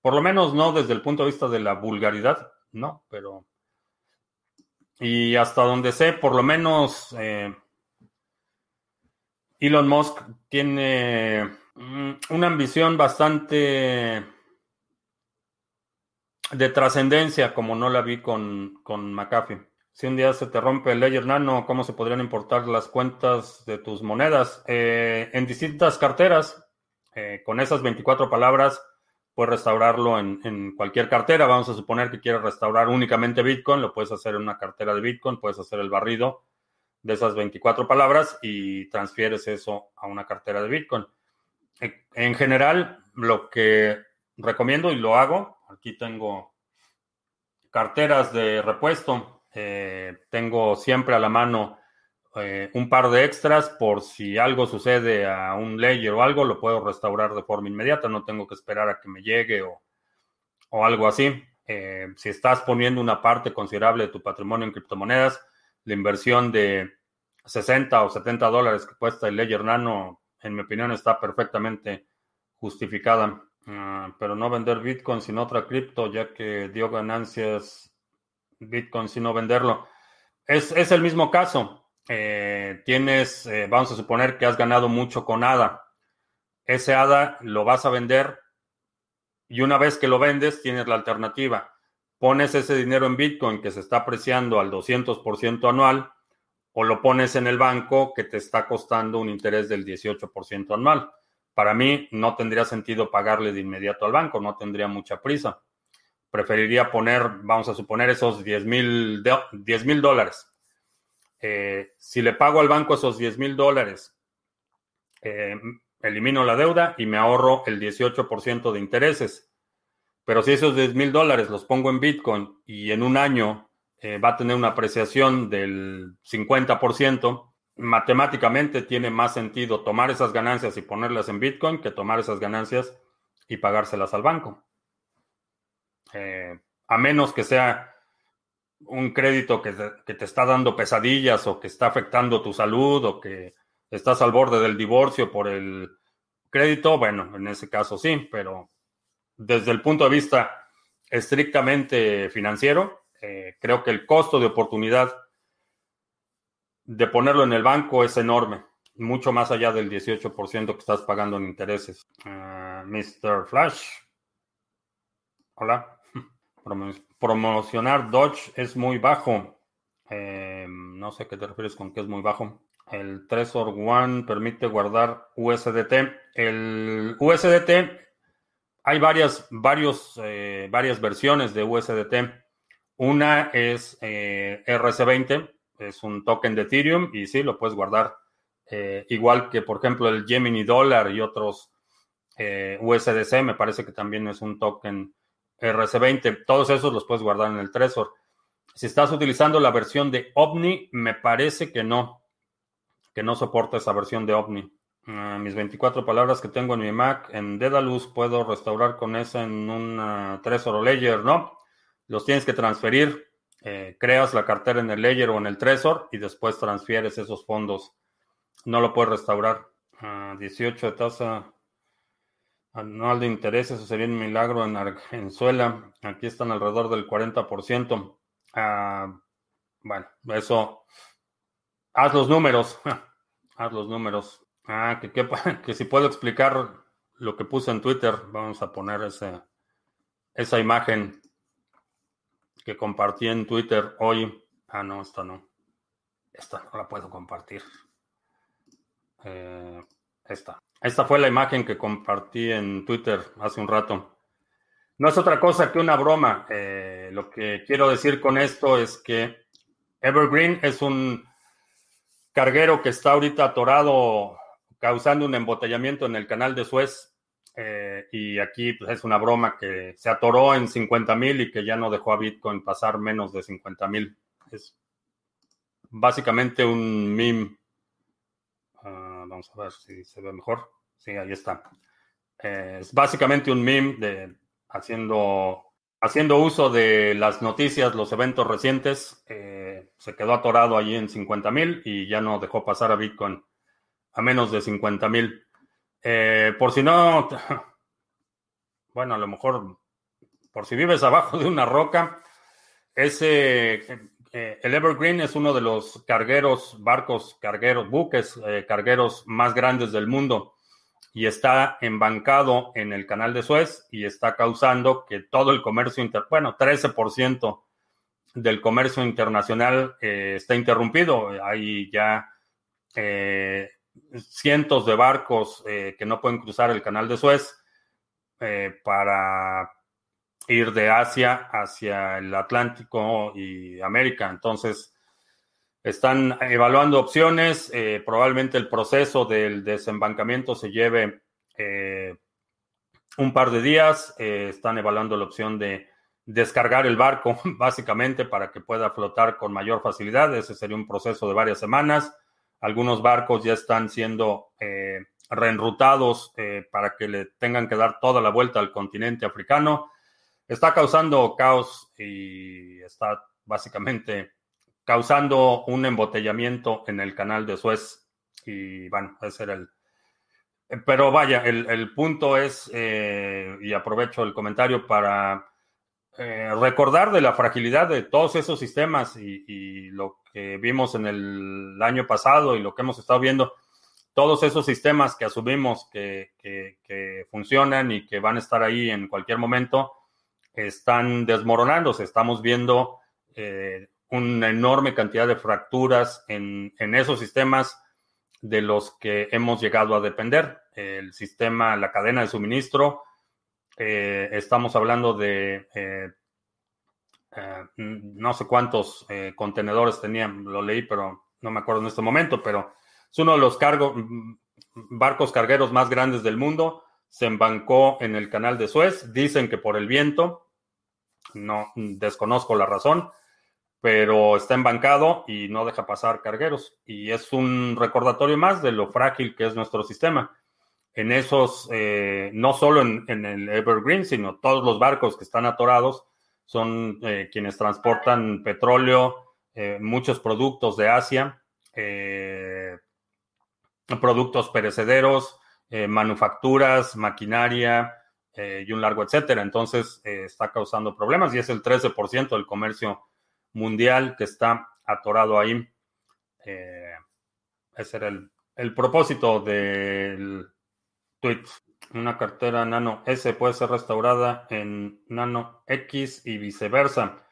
por lo menos no desde el punto de vista de la vulgaridad, no, pero... Y hasta donde sé, por lo menos eh, Elon Musk tiene mm, una ambición bastante de trascendencia, como no la vi con, con McAfee. Si un día se te rompe el Ledger Nano, ¿cómo se podrían importar las cuentas de tus monedas? Eh, en distintas carteras, eh, con esas 24 palabras, puedes restaurarlo en, en, cualquier cartera. Vamos a suponer que quieres restaurar únicamente Bitcoin, lo puedes hacer en una cartera de Bitcoin, puedes hacer el barrido de esas 24 palabras y transfieres eso a una cartera de Bitcoin. En general, lo que recomiendo y lo hago Aquí tengo carteras de repuesto. Eh, tengo siempre a la mano eh, un par de extras por si algo sucede a un layer o algo, lo puedo restaurar de forma inmediata. No tengo que esperar a que me llegue o, algo así. Eh, si estás poniendo una parte considerable de tu patrimonio en criptomonedas, la inversión de 60 o 70 dólares que cuesta el Ledger Nano, en mi opinión, está perfectamente justificada. Ah, pero no vender Bitcoin sin otra cripto, ya que dio ganancias Bitcoin sin no venderlo. Es, el mismo caso. Eh, tienes, eh, vamos a suponer que has ganado mucho con ADA. Ese ADA lo vas a vender y una vez que lo vendes, tienes la alternativa. Pones ese dinero en Bitcoin que se está apreciando al 200% anual o lo pones en el banco que te está costando un interés del 18% anual. Para mí no tendría sentido pagarle de inmediato al banco, no tendría mucha prisa. Preferiría poner, vamos a suponer, esos 10 mil dólares. Eh, si le pago al banco esos 10 mil dólares, eh, elimino la deuda y me ahorro el 18% de intereses. Pero si esos 10 mil dólares los pongo en Bitcoin y en un año eh, va a tener una apreciación del 50%, matemáticamente tiene más sentido tomar esas ganancias y ponerlas en Bitcoin que tomar esas ganancias y pagárselas al banco. Eh, a menos que sea un crédito que te, está dando pesadillas o que está afectando tu salud o que estás al borde del divorcio por el crédito, bueno, en ese caso sí, pero desde el punto de vista estrictamente financiero, eh, creo que el costo de oportunidad de ponerlo en el banco es enorme, mucho más allá del 18% que estás pagando en intereses. Ah, Mr. Flash. Hola. promocionar Dodge es muy bajo. Em, no sé qué te refieres con que es muy bajo. El Trezor One permite guardar USDT. El USDT, hay varias, varios, eh, varias versiones de USDT. Una es eh, RC20, es un token de Ethereum y sí, lo puedes guardar. Eh, igual que, por ejemplo, el Gemini Dollar y otros eh, USDC, me parece que también es un token RC20. Todos esos los puedes guardar en el Trezor. Si estás utilizando la versión de OVNI, me parece que no, que no soporta esa versión de OVNI. Ah, mis 24 palabras que tengo en mi Mac en Dedalus puedo restaurar con esa en un Trezor Ledger, ¿no? Los tienes que transferir. Eh, creas la cartera en el Ledger o en el Trezor y después transfieres esos fondos. No lo puedes restaurar. 18 ah, de tasa anual de interés, eso sería un milagro en Argenzuela. Aquí están alrededor del 40%. Ah, bueno, eso. Haz los números. Haz los números. Ah, que, que, si puedo explicar lo que puse en Twitter, vamos a poner ese, esa imagen que compartí en Twitter hoy. Ah, no, esta no. Esta no la puedo compartir. Eh, esta. Esta fue la imagen que compartí en Twitter hace un rato. No es otra cosa que una broma. Eh, lo que quiero decir con esto es que Evergreen es un carguero que está ahorita atorado causando un embotellamiento en el canal de Suez. Eh, y aquí pues, es una broma que se atoró en 50 mil y que ya no dejó a Bitcoin pasar menos de 50 mil. Es básicamente un meme Ah, vamos a ver si se ve mejor. Sí, ahí está. Eh, es básicamente un meme de haciendo, haciendo uso de las noticias, los eventos recientes. Eh, se quedó atorado allí en 50 mil y ya no dejó pasar a Bitcoin a menos de 50 mil. Eh, por si no, bueno, a lo mejor, por si vives abajo de una roca, ese eh, el Evergreen es uno de los cargueros, barcos cargueros, buques eh, cargueros más grandes del mundo y está embancado en el canal de Suez y está causando que todo el comercio, inter bueno, 13% del comercio internacional eh, está interrumpido. Hay ya cientos de barcos que no pueden cruzar el canal de Suez para ir de Asia hacia el Atlántico y América. Entonces, están evaluando opciones. Eh, probablemente el proceso del desembancamiento se lleve eh, un par de días. Eh, están evaluando la opción de descargar el barco, básicamente, para que pueda flotar con mayor facilidad. Ese sería un proceso de varias semanas. Algunos barcos ya están siendo reenrutados para que le tengan que dar toda la vuelta al continente africano está causando caos y está básicamente causando un embotellamiento en el canal de Suez. Y bueno, ese era el... Pero vaya, el, punto es, eh, y aprovecho el comentario para eh, recordar de la fragilidad de todos esos sistemas y, lo que vimos en el año pasado y lo que hemos estado viendo, todos esos sistemas que asumimos que, que funcionan y que van a estar ahí en cualquier momento, están desmoronándose. Estamos viendo eh, una enorme cantidad de fracturas en, esos sistemas de los que hemos llegado a depender. El sistema, la cadena de suministro, eh, estamos hablando de eh, no sé cuántos contenedores tenían, lo leí, pero no me acuerdo en este momento, pero es uno de los barcos cargueros más grandes del mundo. Se embancó en el canal de Suez. Dicen que por el viento, no desconozco la razón, pero está embancado y no deja pasar cargueros. Y es un recordatorio más de lo frágil que es nuestro sistema. En esos, eh, no solo en, el Evergreen, sino todos los barcos que están atorados son eh, quienes transportan petróleo, eh, muchos productos de Asia, productos perecederos, manufacturas, maquinaria, eh, y un largo etcétera. Entonces, eh, está causando problemas y es el 13% del comercio mundial que está atorado ahí. Eh, ese era el, propósito del tweet. Una cartera Nano S puede ser restaurada en Nano X y viceversa.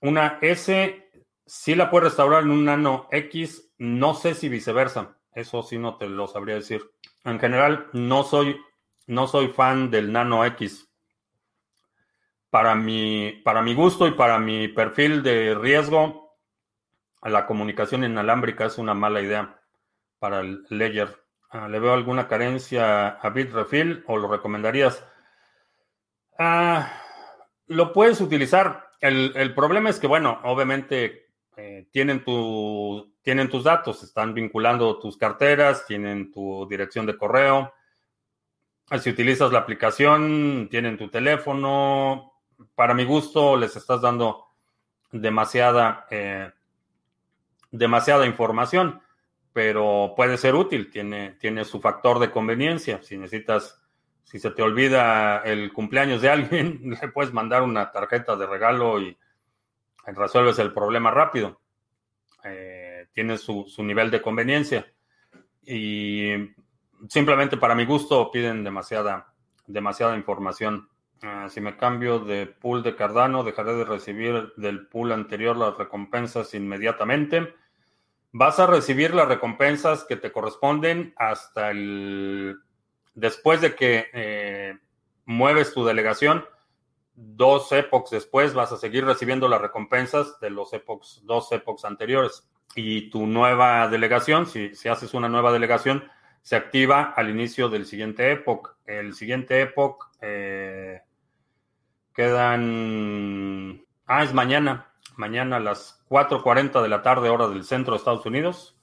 Una S sí la puede restaurar en un Nano X, no sé si viceversa. Eso sí no te lo sabría decir. En general, no soy no soy fan del Nano X. Para mi, para mi gusto y para mi perfil de riesgo, la comunicación inalámbrica es una mala idea para el Ledger. Ah, ¿Le veo alguna carencia a Bitrefill o lo recomendarías? Ah, lo puedes utilizar. El, problema es que, bueno, obviamente eh, tienen, tu, tienen tus datos, están vinculando tus carteras, tienen tu dirección de correo. Si utilizas la aplicación, tienen tu teléfono. Para mi gusto, les estás dando demasiada, eh, demasiada información, pero puede ser útil, tiene, tiene su factor de conveniencia. Si necesitas, si se te olvida el cumpleaños de alguien, le puedes mandar una tarjeta de regalo y resuelves el problema rápido. Eh, tiene su, nivel de conveniencia. Y simplemente para mi gusto piden demasiada, demasiada información. Ah, si me cambio de pool de Cardano, dejaré de recibir del pool anterior las recompensas inmediatamente. Vas a recibir las recompensas que te corresponden hasta el... Después de que eh, mueves tu delegación, dos epochs después vas a seguir recibiendo las recompensas de los epochs, dos epochs anteriores. Y tu nueva delegación, si, si haces una nueva delegación, se activa al inicio del siguiente epoch. El siguiente epoch eh, quedan... Ah, es mañana. Mañana a las 4.40 de la tarde, hora del centro de Estados Unidos.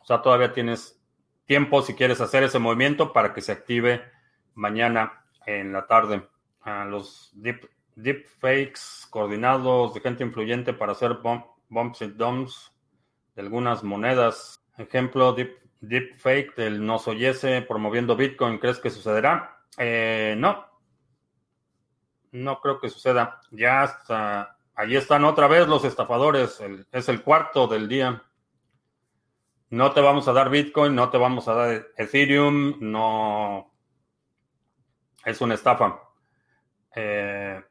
O sea, todavía tienes tiempo si quieres hacer ese movimiento para que se active mañana en la tarde. Los deep, deepfakes coordinados de gente influyente para hacer bumps y dumps de algunas monedas. Ejemplo, deep, deepfake del no soyese promoviendo Bitcoin. ¿Crees que sucederá? Eh, no. No creo que suceda. Ya está. Allí están otra vez los estafadores. es el cuarto del día. No te vamos a dar Bitcoin, no te vamos a dar Ethereum, no. Es una estafa. Eh,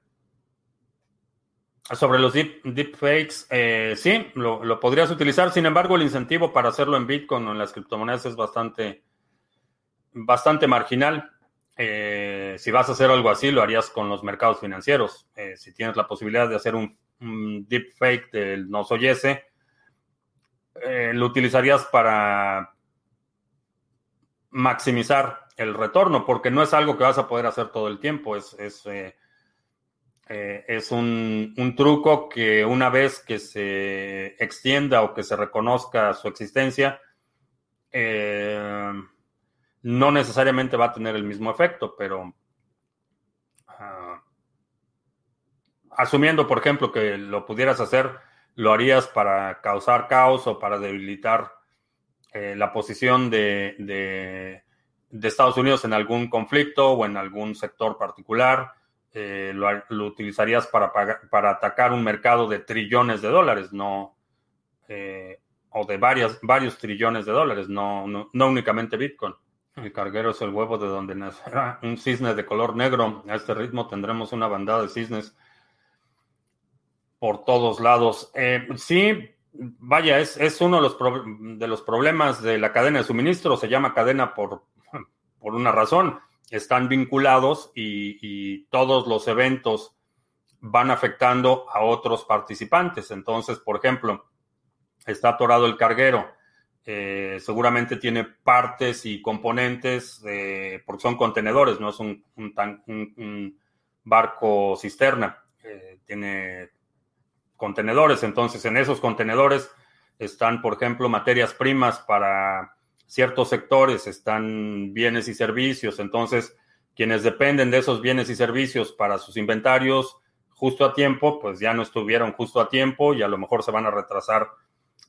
sobre los deep, deepfakes, eh, sí, lo, podrías utilizar. Sin embargo, el incentivo para hacerlo en Bitcoin o en las criptomonedas es bastante, bastante marginal. Eh, si vas a hacer algo así, lo harías con los mercados financieros. Eh, si tienes la posibilidad de hacer un, un deepfake del no soy ese, lo utilizarías para maximizar el retorno, porque no es algo que vas a poder hacer todo el tiempo. Es, es eh, es un, truco que una vez que se extienda o que se reconozca su existencia, eh, no necesariamente va a tener el mismo efecto, pero ah, asumiendo, por ejemplo, que lo pudieras hacer, lo harías para causar caos o para debilitar eh, la posición de, de Estados Unidos en algún conflicto o en algún sector particular eh, lo, utilizarías para, para atacar un mercado de trillones de dólares, no, eh, o de varios trillones de dólares, no, no, únicamente Bitcoin. El carguero es el huevo de donde nacerá un cisne de color negro. A este ritmo tendremos una bandada de cisnes por todos lados. Eh, sí, vaya, es, es uno de los, problemas de la cadena de suministro. Se llama cadena por, por una razón están vinculados y, todos los eventos van afectando a otros participantes. Entonces, por ejemplo, está atorado el carguero. Eh, seguramente tiene partes y componentes, porque son contenedores, no es un, un, barco cisterna. Eh, tiene contenedores, entonces en esos contenedores están, por ejemplo, materias primas para ciertos sectores están bienes y servicios, entonces quienes dependen de esos bienes y servicios para sus inventarios justo a tiempo, pues ya no estuvieron justo a tiempo y a lo mejor se van a retrasar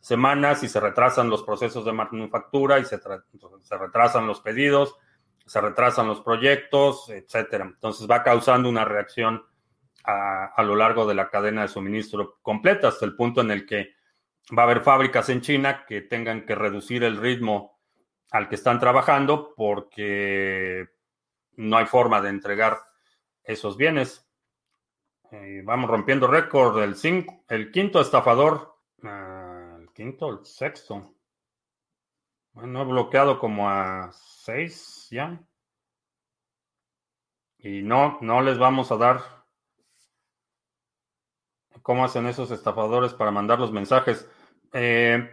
semanas y se retrasan los procesos de manufactura y se, se retrasan los pedidos, se retrasan los proyectos, etcétera. Entonces va causando una reacción a, a, lo largo de la cadena de suministro completa hasta el punto en el que va a haber fábricas en China que tengan que reducir el ritmo al que están trabajando porque no hay forma de entregar esos bienes. Eh, vamos rompiendo récord. El, el quinto estafador, ah, quinto, el sexto. Bueno, he bloqueado como a seis ya. Y no, no les vamos a dar cómo hacen esos estafadores para mandar los mensajes. Eh,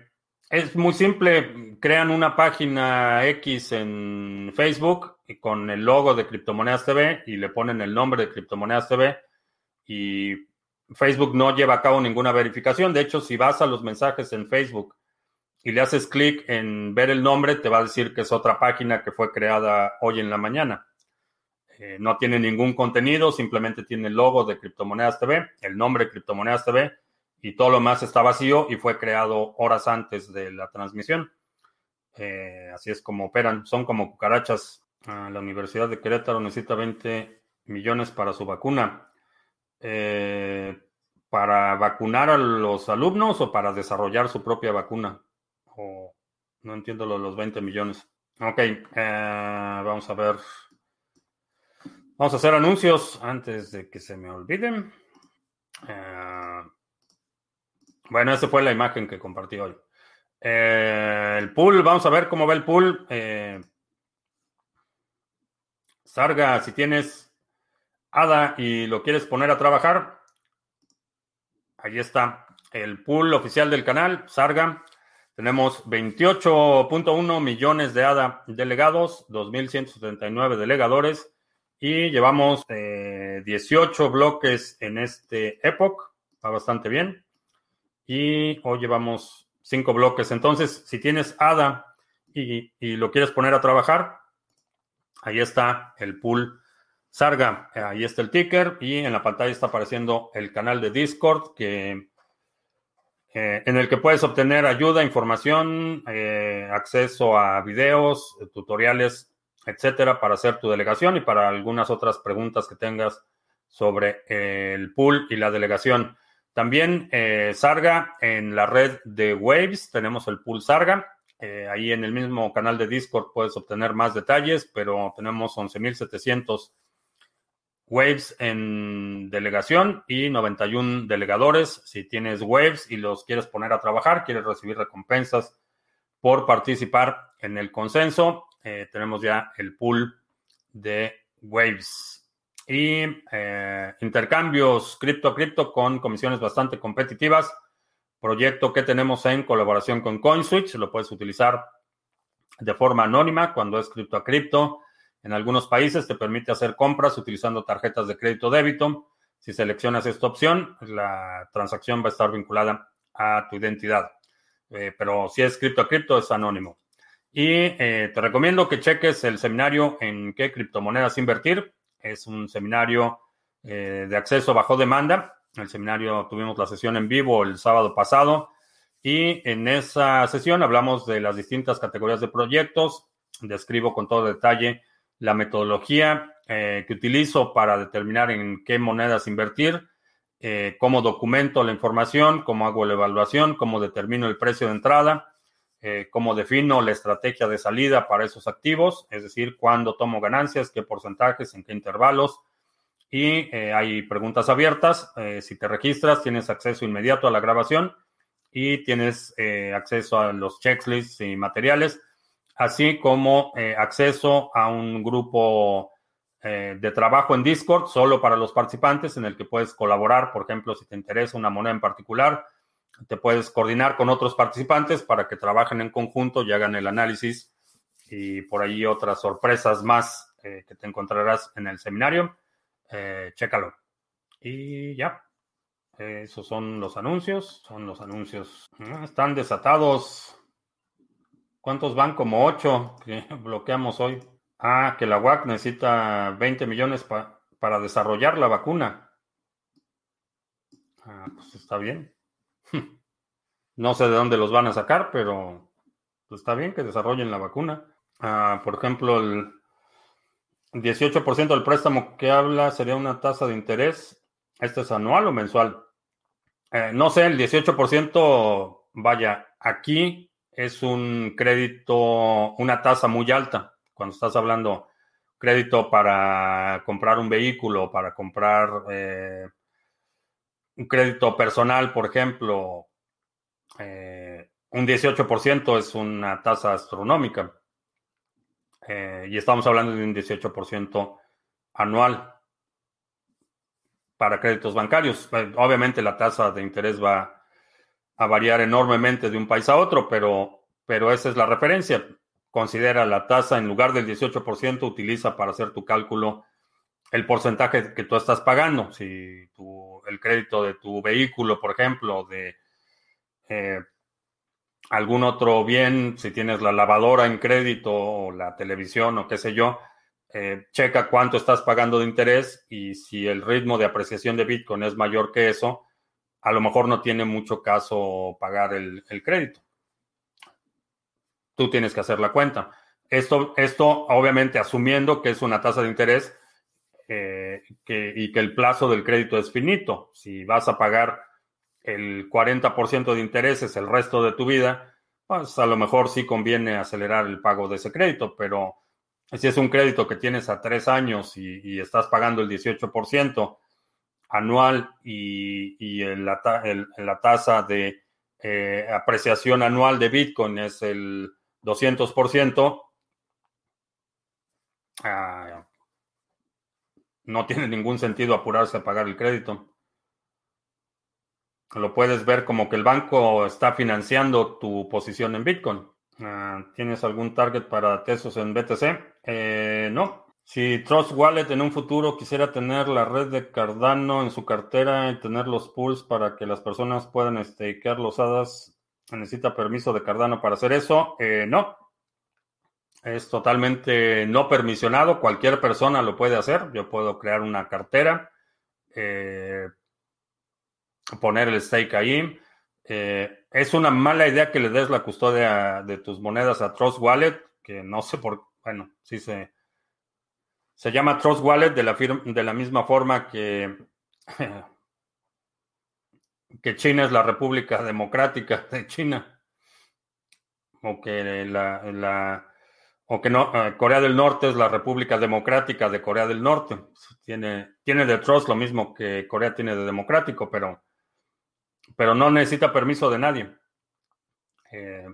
es muy simple, crean una página X en Facebook y con el logo de Criptomonedas TV y le ponen el nombre de Criptomonedas TV y Facebook no lleva a cabo ninguna verificación. De hecho, si vas a los mensajes en Facebook y le haces clic en ver el nombre, te va a decir que es otra página que fue creada hoy en la mañana. Eh, no tiene ningún contenido, simplemente tiene el logo de Criptomonedas TV, el nombre Criptomonedas TV y todo lo más está vacío y fue creado horas antes de la transmisión. Eh, así es como operan, son como cucarachas. Ah, la Universidad de Querétaro necesita 20 millones para su vacuna. Eh, ¿Para vacunar a los alumnos o para desarrollar su propia vacuna? O no entiendo lo de los 20 millones. Ok, vamos a ver. Vamos a hacer anuncios antes de que se me olviden. Eh, bueno, esa fue la imagen que compartí hoy. Eh, el pool, vamos a ver cómo va el pool. Eh, Sarga, si tienes ADA y lo quieres poner a trabajar, ahí está el pool oficial del canal, Sarga. Tenemos 28.1 millones de ADA delegados, 2.179 delegadores y llevamos 18 eh, bloques en este Epoch, va bastante bien. Y hoy llevamos 5 bloques. Entonces, si tienes ADA y, lo quieres poner a trabajar, ahí está el pool Sarga. Ahí está el ticker y en la pantalla está apareciendo el canal de Discord que, eh, en el que puedes obtener ayuda, información, eh, acceso a videos, tutoriales etcétera, para hacer tu delegación y para algunas otras preguntas que tengas sobre el pool y la delegación. También eh, Sarga en la red de Waves, tenemos el pool Sarga. Eh, ahí en el mismo canal de Discord puedes obtener más detalles, pero tenemos 11.700 Waves en delegación y 91 delegadores. Si tienes Waves y los quieres poner a trabajar, quieres recibir recompensas por participar en el consenso, eh, tenemos ya el pool de Waves. Y eh, intercambios cripto a cripto con comisiones bastante competitivas. Proyecto que tenemos en colaboración con CoinSwitch. Lo puedes utilizar de forma anónima cuando es cripto a cripto. En algunos países te permite hacer compras utilizando tarjetas de crédito débito. Si seleccionas esta opción, la transacción va a estar vinculada a tu identidad. Eh, pero si es cripto a cripto, es anónimo. Y eh, te recomiendo que cheques el seminario en qué criptomonedas invertir. Es un seminario eh, de acceso bajo demanda. El seminario tuvimos la sesión en vivo el sábado pasado y en esa sesión hablamos de las distintas categorías de proyectos. Describo con todo detalle la metodología eh, que utilizo para determinar en qué monedas invertir, cómo documento la información, cómo hago la evaluación, cómo determino el precio de entrada eh, cómo defino la estrategia de salida para esos activos, es decir, cuándo tomo ganancias, qué porcentajes, en qué intervalos. Y eh, hay preguntas abiertas. Eh, si te registras, tienes acceso inmediato a la grabación y tienes acceso a los checklists y materiales, así como acceso a un grupo de trabajo en Discord solo para los participantes en el que puedes colaborar, por ejemplo, si te interesa una moneda en particular te puedes coordinar con otros participantes para que trabajen en conjunto y hagan el análisis y por ahí otras sorpresas más eh, que te encontrarás en el seminario. Eh, chécalo. Y ya. Esos son los anuncios. Son los anuncios. Ah, están desatados. ¿Cuántos van? Como ocho que bloqueamos hoy. Ah, que la UAC necesita 20 millones para desarrollar la vacuna. Ah, pues está bien. No sé de dónde los van a sacar, pero está bien que desarrollen la vacuna. Ah, por ejemplo, el 18% del préstamo que habla sería una tasa de interés. ¿Este es anual o mensual? Eh, no sé, el 18%, vaya, aquí es un crédito, una tasa muy alta. Cuando estás hablando crédito para comprar un vehículo, para comprar eh, un crédito personal, por ejemplo, eh, un 18% es una tasa astronómica. Eh, y estamos hablando de un 18% anual para créditos bancarios. Obviamente la tasa de interés va a variar enormemente de un país a otro, pero, pero esa es la referencia. Considera la tasa en lugar del 18%, utiliza para hacer tu cálculo el porcentaje que tú estás pagando. Si el crédito de tu vehículo, por ejemplo, de eh, algún otro bien, si tienes la lavadora en crédito o la televisión o qué sé yo, eh, checa cuánto estás pagando de interés y si el ritmo de apreciación de Bitcoin es mayor que eso, a lo mejor no tiene mucho caso pagar el, crédito. Tú tienes que hacer la cuenta. Esto, esto obviamente asumiendo que es una tasa de interés eh, y que el plazo del crédito es finito. Si vas a pagar el 40% de intereses el resto de tu vida, pues a lo mejor sí conviene acelerar el pago de ese crédito, pero si es un crédito que tienes a tres años y, estás pagando el 18% anual y, la, tasa de eh, apreciación anual de Bitcoin es el 200%, ah, no tiene ningún sentido apurarse a pagar el crédito. Lo puedes ver como que el banco está financiando tu posición en Bitcoin. Ah, ¿Tienes algún target para Tesos en BTC? Eh, no. Si Trust Wallet en un futuro quisiera tener la red de Cardano en su cartera y tener los pools para que las personas puedan stakear los hadas, ¿necesita permiso de Cardano para hacer eso? Eh, no. Es totalmente no permisionado. Cualquier persona lo puede hacer. Yo puedo crear una cartera. Eh, poner el stake ahí. Eh, es una mala idea que le des la custodia de tus monedas a Trust Wallet, que no sé por, bueno, sí se, se llama Trust Wallet de la, de la misma forma que, que China es la República Democrática de China, o que la, o que no, eh, Corea del Norte es la República Democrática de Corea del Norte. Tiene, tiene de Trust lo mismo que Corea tiene de democrático, pero pero no necesita permiso de nadie. Eh,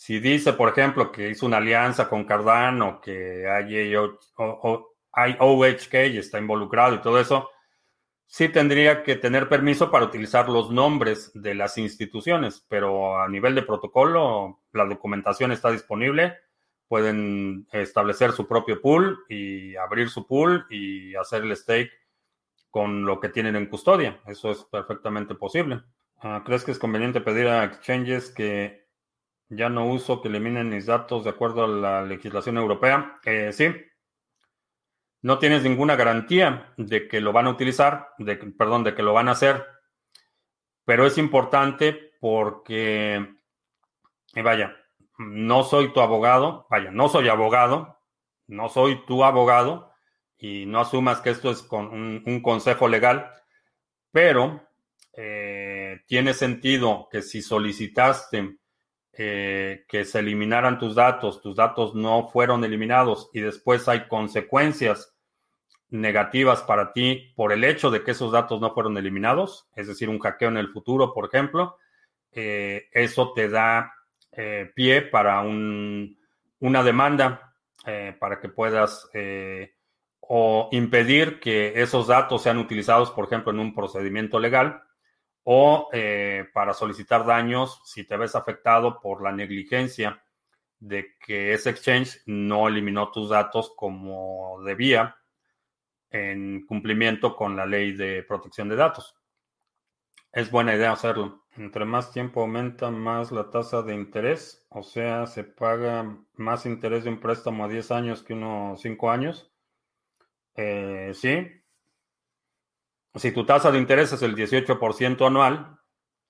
si dice, por ejemplo, que hizo una alianza con Cardano, que hay, OHK y está involucrado y todo eso, sí tendría que tener permiso para utilizar los nombres de las instituciones, pero a nivel de protocolo, la documentación está disponible. Pueden establecer su propio pool y abrir su pool y hacer el stake con lo que tienen en custodia. Eso es perfectamente posible. Ah, ¿Crees que es conveniente pedir a exchanges que ya no uso que eliminen mis datos de acuerdo a la legislación europea? Eh, sí. No tienes ninguna garantía de que lo van a utilizar, de, perdón, de que lo van a hacer, pero es importante porque, vaya, no soy tu abogado, vaya, no soy abogado, no soy tu abogado y no asumas que esto es con un consejo legal, pero eh, tiene sentido que si solicitaste eh, que se eliminaran tus datos, tus datos no fueron eliminados y después hay consecuencias negativas para ti por el hecho de que esos datos no fueron eliminados, es decir, un hackeo en el futuro, por ejemplo, eh, eso te da pie para una demanda para que puedas o impedir que esos datos sean utilizados, por ejemplo, en un procedimiento legal o eh, para solicitar daños si te ves afectado por la negligencia de que ese exchange no eliminó tus datos como debía en cumplimiento con la ley de protección de datos. Es buena idea hacerlo. Entre más tiempo aumenta más la tasa de interés, o sea, se paga más interés de un préstamo a 10 años que unos 5 años. Eh, sí, si tu tasa de interés es el 18% anual,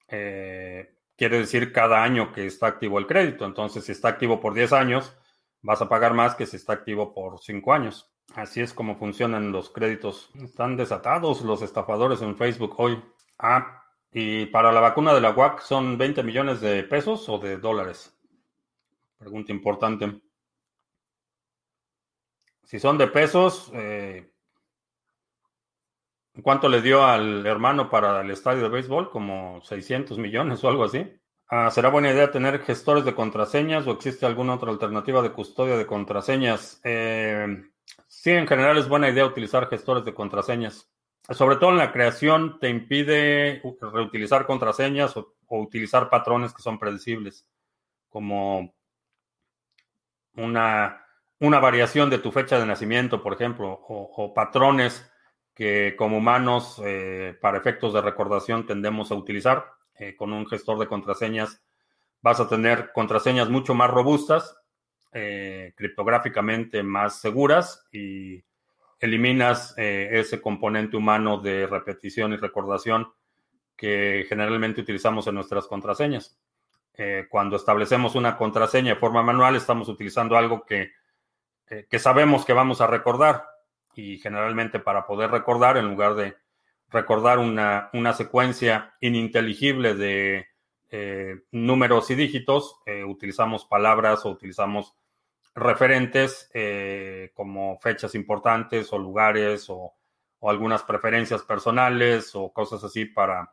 eh, quiere decir cada año que está activo el crédito. Entonces, si está activo por 10 años, vas a pagar más que si está activo por 5 años. Así es como funcionan los créditos. Están desatados los estafadores en Facebook hoy. Ah, y para la vacuna de la UAC son 20 millones de pesos o de dólares. Pregunta importante. Si son de pesos, eh, ¿Cuánto le dio al hermano para el estadio de béisbol? Como 600 millones o algo así. Ah, ¿Será buena idea tener gestores de contraseñas o existe alguna otra alternativa de custodia de contraseñas? Eh, sí, en general es buena idea utilizar gestores de contraseñas. Sobre todo en la creación te impide reutilizar contraseñas o, utilizar patrones que son predecibles, como una una variación de tu fecha de nacimiento, por ejemplo, o, patrones que como humanos, eh, para efectos de recordación, tendemos a utilizar. Eh, con un gestor de contraseñas vas a tener contraseñas mucho más robustas, eh, criptográficamente más seguras y eliminas ese componente humano de repetición y recordación que generalmente utilizamos en nuestras contraseñas. cuando establecemos una contraseña de forma manual, estamos utilizando algo que eh, que sabemos que vamos a recordar. Y generalmente para poder recordar, en lugar de recordar una, secuencia ininteligible de eh, números y dígitos, eh, utilizamos palabras o utilizamos referentes como fechas importantes o lugares o, o, algunas preferencias personales o cosas así para,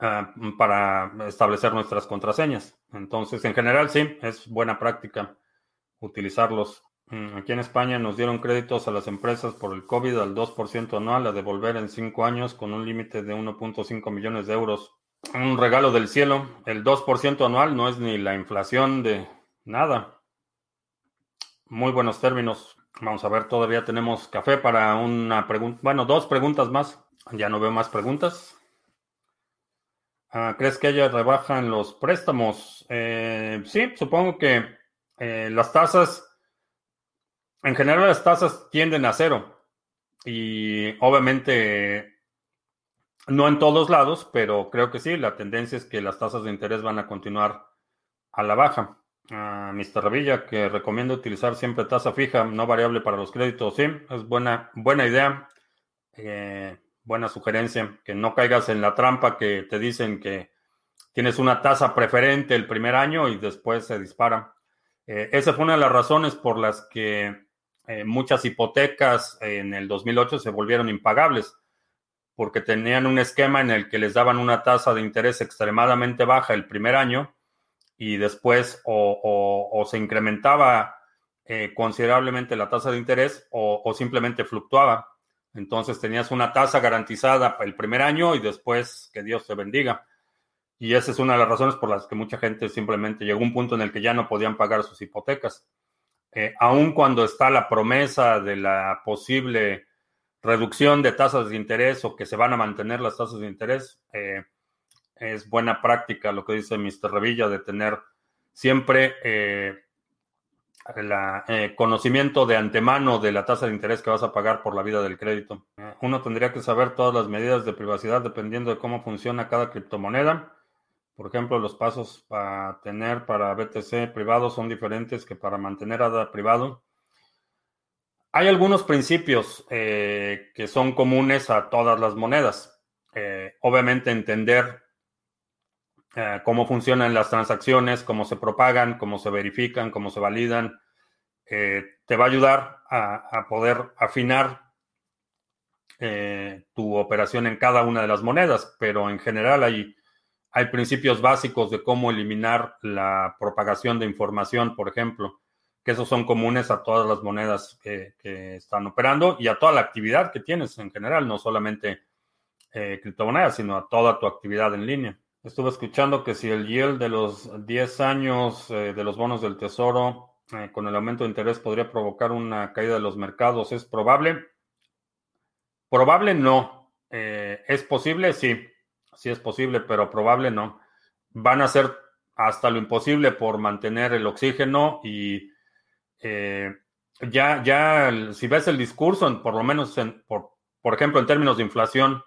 ah, para establecer nuestras contraseñas. Entonces, en general, sí, es buena práctica utilizarlos. Mm, aquí en España nos dieron créditos a las empresas por el COVID al 2% anual a devolver en 5 años con un límite de 1.5 millones de euros. Un regalo del cielo. El 2% anual no es ni la inflación de nada. Muy buenos términos. Vamos a ver, todavía tenemos café para una pregunta. Bueno, dos preguntas más. Ya no veo más preguntas. Ah, ¿Crees que haya rebaja en los préstamos? Eh, sí, supongo que eh, las tasas, en general las tasas tienden a cero. Y obviamente no en todos lados, pero creo que sí, la tendencia es que las tasas de interés van a continuar a la baja. Uh, Mr. Revilla, que recomienda utilizar siempre tasa fija, no variable para los créditos. Sí, es buena, buena idea, eh, buena sugerencia, que no caigas en la trampa que te dicen que tienes una tasa preferente el primer año y después se dispara. Eh, esa fue una de las razones por las que eh, muchas hipotecas en el 2008 se volvieron impagables, porque tenían un esquema en el que les daban una tasa de interés extremadamente baja el primer año y después o, se incrementaba eh, considerablemente la tasa de interés o, simplemente fluctuaba. Entonces tenías una tasa garantizada el primer año y después que Dios te bendiga. Y esa es una de las razones por las que mucha gente simplemente llegó a un punto en el que ya no podían pagar sus hipotecas. Eh, aun cuando está la promesa de la posible reducción de tasas de interés o que se van a mantener las tasas de interés, eh, es buena práctica lo que dice Mr. Revilla de tener siempre el eh, conocimiento de antemano de la tasa de interés que vas a pagar por la vida del crédito. uno tendría que saber todas las medidas de privacidad dependiendo de cómo funciona cada criptomoneda. Por ejemplo, los pasos para tener para BTC privado son diferentes que para mantener ADA privado. Hay algunos principios eh, que son comunes a todas las monedas. Eh, obviamente entender eh, cómo funcionan las transacciones, cómo se propagan, cómo se verifican, cómo se validan, te va a ayudar a poder afinar tu operación en cada una de las monedas, pero en general hay hay principios básicos de cómo eliminar la propagación de información, por ejemplo, que esos son comunes a todas las monedas que, están operando y a toda la actividad que tienes en general, no solamente eh, criptomonedas, sino a toda tu actividad en línea. Estuve escuchando que si el yield de los 10 años eh, de los bonos del tesoro eh, con el aumento de interés podría provocar una caída de los mercados, ¿es probable? Probable no. ¿Es posible? Sí sí es posible, pero probable no. Van a hacer hasta lo imposible por mantener el oxígeno y eh, ya, ya, si ves el discurso, por lo menos, por, por ejemplo, en términos de inflación,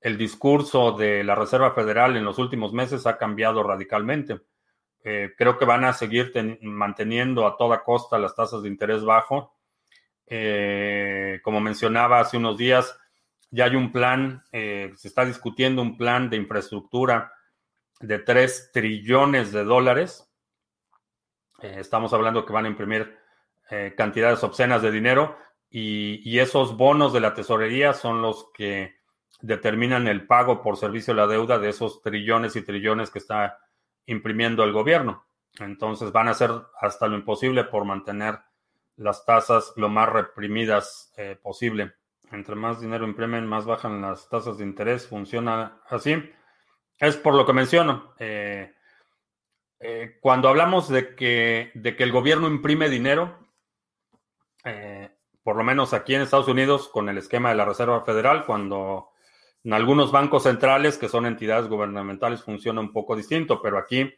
el discurso de la Reserva Federal en los últimos meses ha cambiado radicalmente. Eh, creo que van a seguir manteniendo a toda costa las tasas de interés bajo. Eh, como mencionaba hace unos días, ya hay un plan, eh, se está discutiendo un plan de infraestructura de 3 trillones de dólares. Eh, estamos hablando que van a imprimir eh, cantidades obscenas de dinero y, esos bonos de la tesorería son los que determinan el pago por servicio de la deuda de esos trillones y trillones que está imprimiendo el gobierno. Entonces van a hacer hasta lo imposible por mantener las tasas lo más reprimidas posible. Entre más dinero imprimen, más bajan las tasas de interés. Funciona así. Es por lo que menciono. Eh, Eh, cuando hablamos de que, de que el gobierno imprime dinero, eh, por lo menos aquí en Estados Unidos, con el esquema de la Reserva Federal, cuando en algunos bancos centrales, que son entidades gubernamentales, funciona un poco distinto, pero aquí,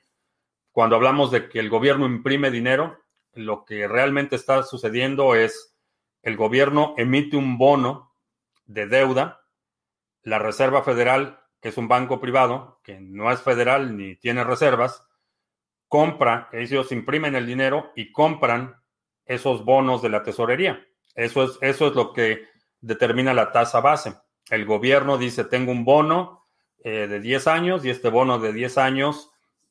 cuando hablamos de que el gobierno imprime dinero, lo que realmente está sucediendo es el gobierno emite un bono de deuda, la Reserva Federal, que es un banco privado, que no es federal ni tiene reservas, compra, ellos imprimen el dinero y compran esos bonos de la tesorería. Eso es, eso es lo que determina la tasa base. El gobierno dice, tengo un bono eh, de 10 años y este bono de 10 años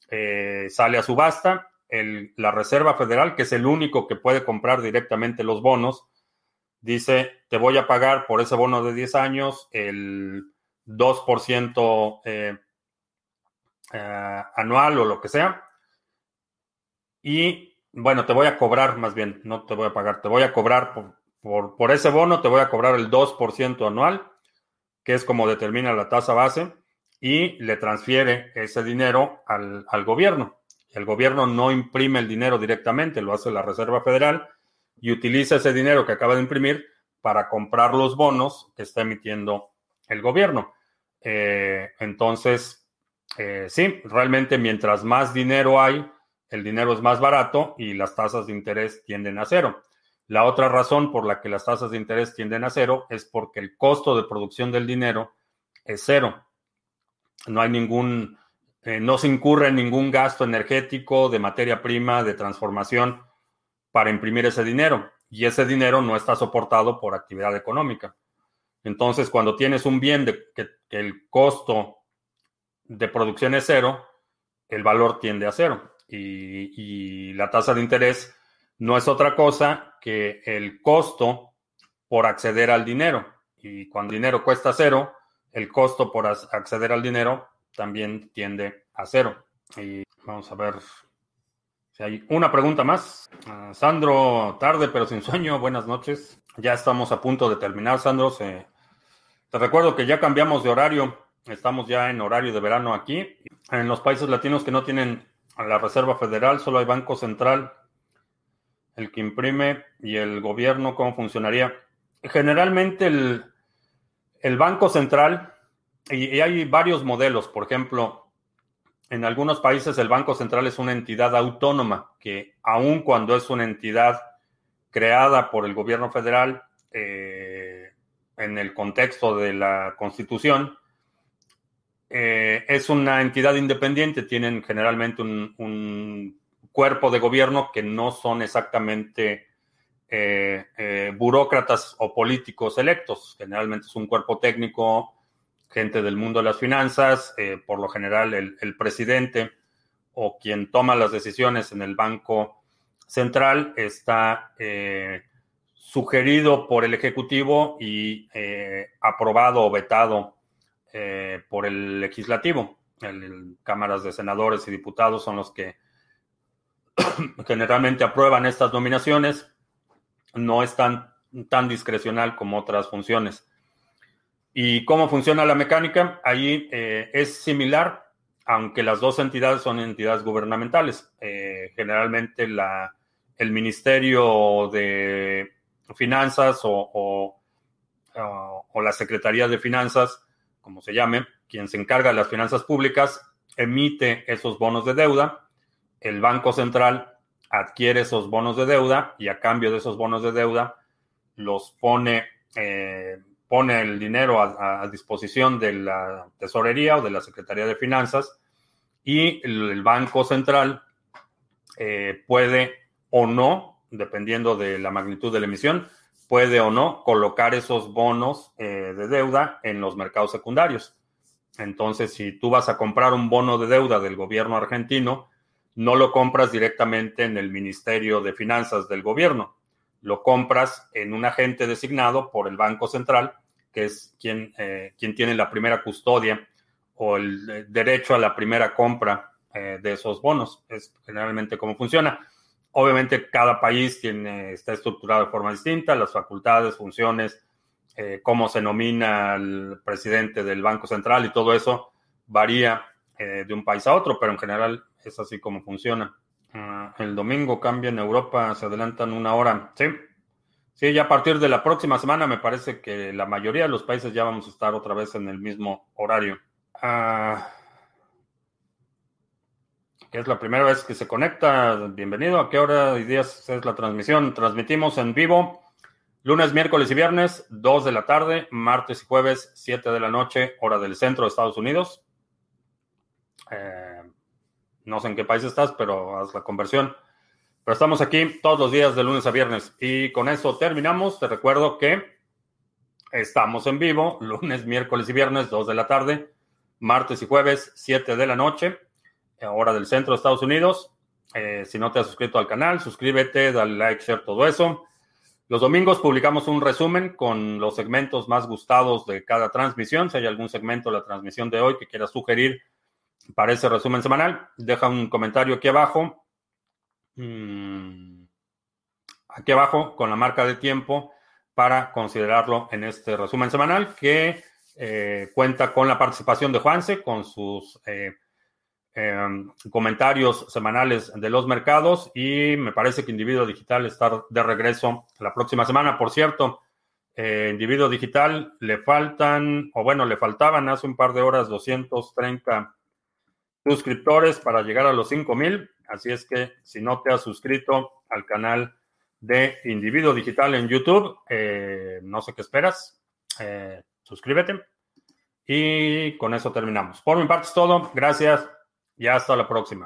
eh, sale a subasta. La Reserva Federal, que es el único que puede comprar directamente los bonos, dice, te voy a pagar por ese bono de 10 años el 2% eh, anual o lo que sea. Y bueno, te voy a cobrar más bien, no te voy a pagar, te voy a cobrar por, por, por ese bono, te voy a cobrar el 2% anual, que es como determina la tasa base, y le transfiere ese dinero al, al gobierno. El gobierno no imprime el dinero directamente, lo hace la Reserva Federal y utiliza ese dinero que acaba de imprimir para comprar los bonos que está emitiendo el gobierno. Eh, entonces, eh, sí, realmente mientras más dinero hay, el dinero es más barato y las tasas de interés tienden a cero. La otra razón por la que las tasas de interés tienden a cero es porque el costo de producción del dinero es cero. No hay ningún, eh, no se incurre en ningún gasto energético, de materia prima, de transformación para imprimir ese dinero. Y ese dinero no está soportado por actividad económica. Entonces, cuando tienes un bien que, que el costo de producción es cero, el valor tiende a cero y, la tasa de interés no es otra cosa que el costo por acceder al dinero. Y cuando el dinero cuesta cero, el costo por acceder al dinero también tiende a cero. Y vamos a ver si hay una pregunta más. Ah, Sandro, tarde pero sin sueño, buenas noches. Ya estamos a punto de terminar, Sandro. te recuerdo que ya cambiamos de horario. Estamos ya en horario de verano aquí. En los países latinos que no tienen la Reserva Federal, solo hay Banco Central, el que imprime y el gobierno, ¿cómo funcionaría? Generalmente el, el Banco Central, y, hay varios modelos, por ejemplo, en algunos países el Banco Central es una entidad autónoma que aun cuando es una entidad creada por el gobierno federal eh, en el contexto de la Constitución, eh, es una entidad independiente, tienen generalmente un, cuerpo de gobierno que no son exactamente eh, eh, burócratas o políticos electos, generalmente es un cuerpo técnico, gente del mundo de las finanzas, por lo general el, presidente o quien toma las decisiones en el Banco Central está sugerido por el Ejecutivo y aprobado o vetado eh, por el legislativo. El, cámaras de senadores y diputados son los que generalmente aprueban estas nominaciones. No es tan, tan discrecional como otras funciones. ¿Y cómo funciona la mecánica? Ahí eh, es similar, aunque las dos entidades son entidades gubernamentales. Eh, generalmente la, el Ministerio de Finanzas o, o la Secretaría de Finanzas como se llame, quien se encarga de las finanzas públicas, emite esos bonos de deuda, el Banco Central adquiere esos bonos de deuda y a cambio de esos bonos de deuda los pone, eh, pone el dinero a, disposición de la tesorería o de la Secretaría de Finanzas y el, Banco Central eh, puede o no, dependiendo de la magnitud de la emisión, puede o no colocar esos bonos eh, de deuda en los mercados secundarios. Entonces, si tú vas a comprar un bono de deuda del gobierno argentino, no lo compras directamente en el Ministerio de Finanzas del gobierno, lo compras en un agente designado por el Banco Central, que es quien, eh, quien tiene la primera custodia o el eh, derecho a la primera compra de esos bonos. Es generalmente cómo funciona. Obviamente cada país tiene, está estructurado de forma distinta, las facultades, funciones, eh, cómo se nomina al presidente del Banco Central y todo eso varía eh, de un país a otro, pero en general es así como funciona. Ah, el domingo cambia en Europa, se adelantan una hora. Sí. Sí, ya a partir de la próxima semana me parece que la mayoría de los países ya vamos a estar otra vez en el mismo horario. Ah, es la primera vez que se conecta, bienvenido. ¿A qué hora y días es la transmisión? Transmitimos en vivo lunes, miércoles y viernes, 2 de la tarde, martes y jueves, 7 de la noche, hora del centro de Estados Unidos. Eh, no sé en qué país estás, pero haz la conversión. Pero estamos aquí todos los días de lunes a viernes. Y con eso terminamos. Te recuerdo que estamos en vivo lunes, miércoles y viernes, 2 de la tarde, martes y jueves, 7 de la noche, hora del centro de Estados Unidos. Eh, si no te has suscrito al canal, suscríbete, dale like, share, todo eso. Los domingos publicamos un resumen con los segmentos más gustados de cada transmisión. Si hay algún segmento de la transmisión de hoy que quieras sugerir para ese resumen semanal, deja un comentario aquí abajo Mm, aquí abajo con la marca de tiempo para considerarlo en este resumen semanal que eh, cuenta con la participación de Juanse, con sus eh, em, comentarios semanales de los mercados y me parece que Individuo Digital está de regreso la próxima semana. Por cierto, eh, Individuo Digital le faltan, o bueno, le faltaban hace un par de horas 230 suscriptores para llegar a los 5000. Así es que si no te has suscrito al canal de Individuo Digital en YouTube, eh, no sé qué esperas, eh, suscríbete. Y con eso terminamos. Por mi parte es todo. Gracias y hasta la próxima.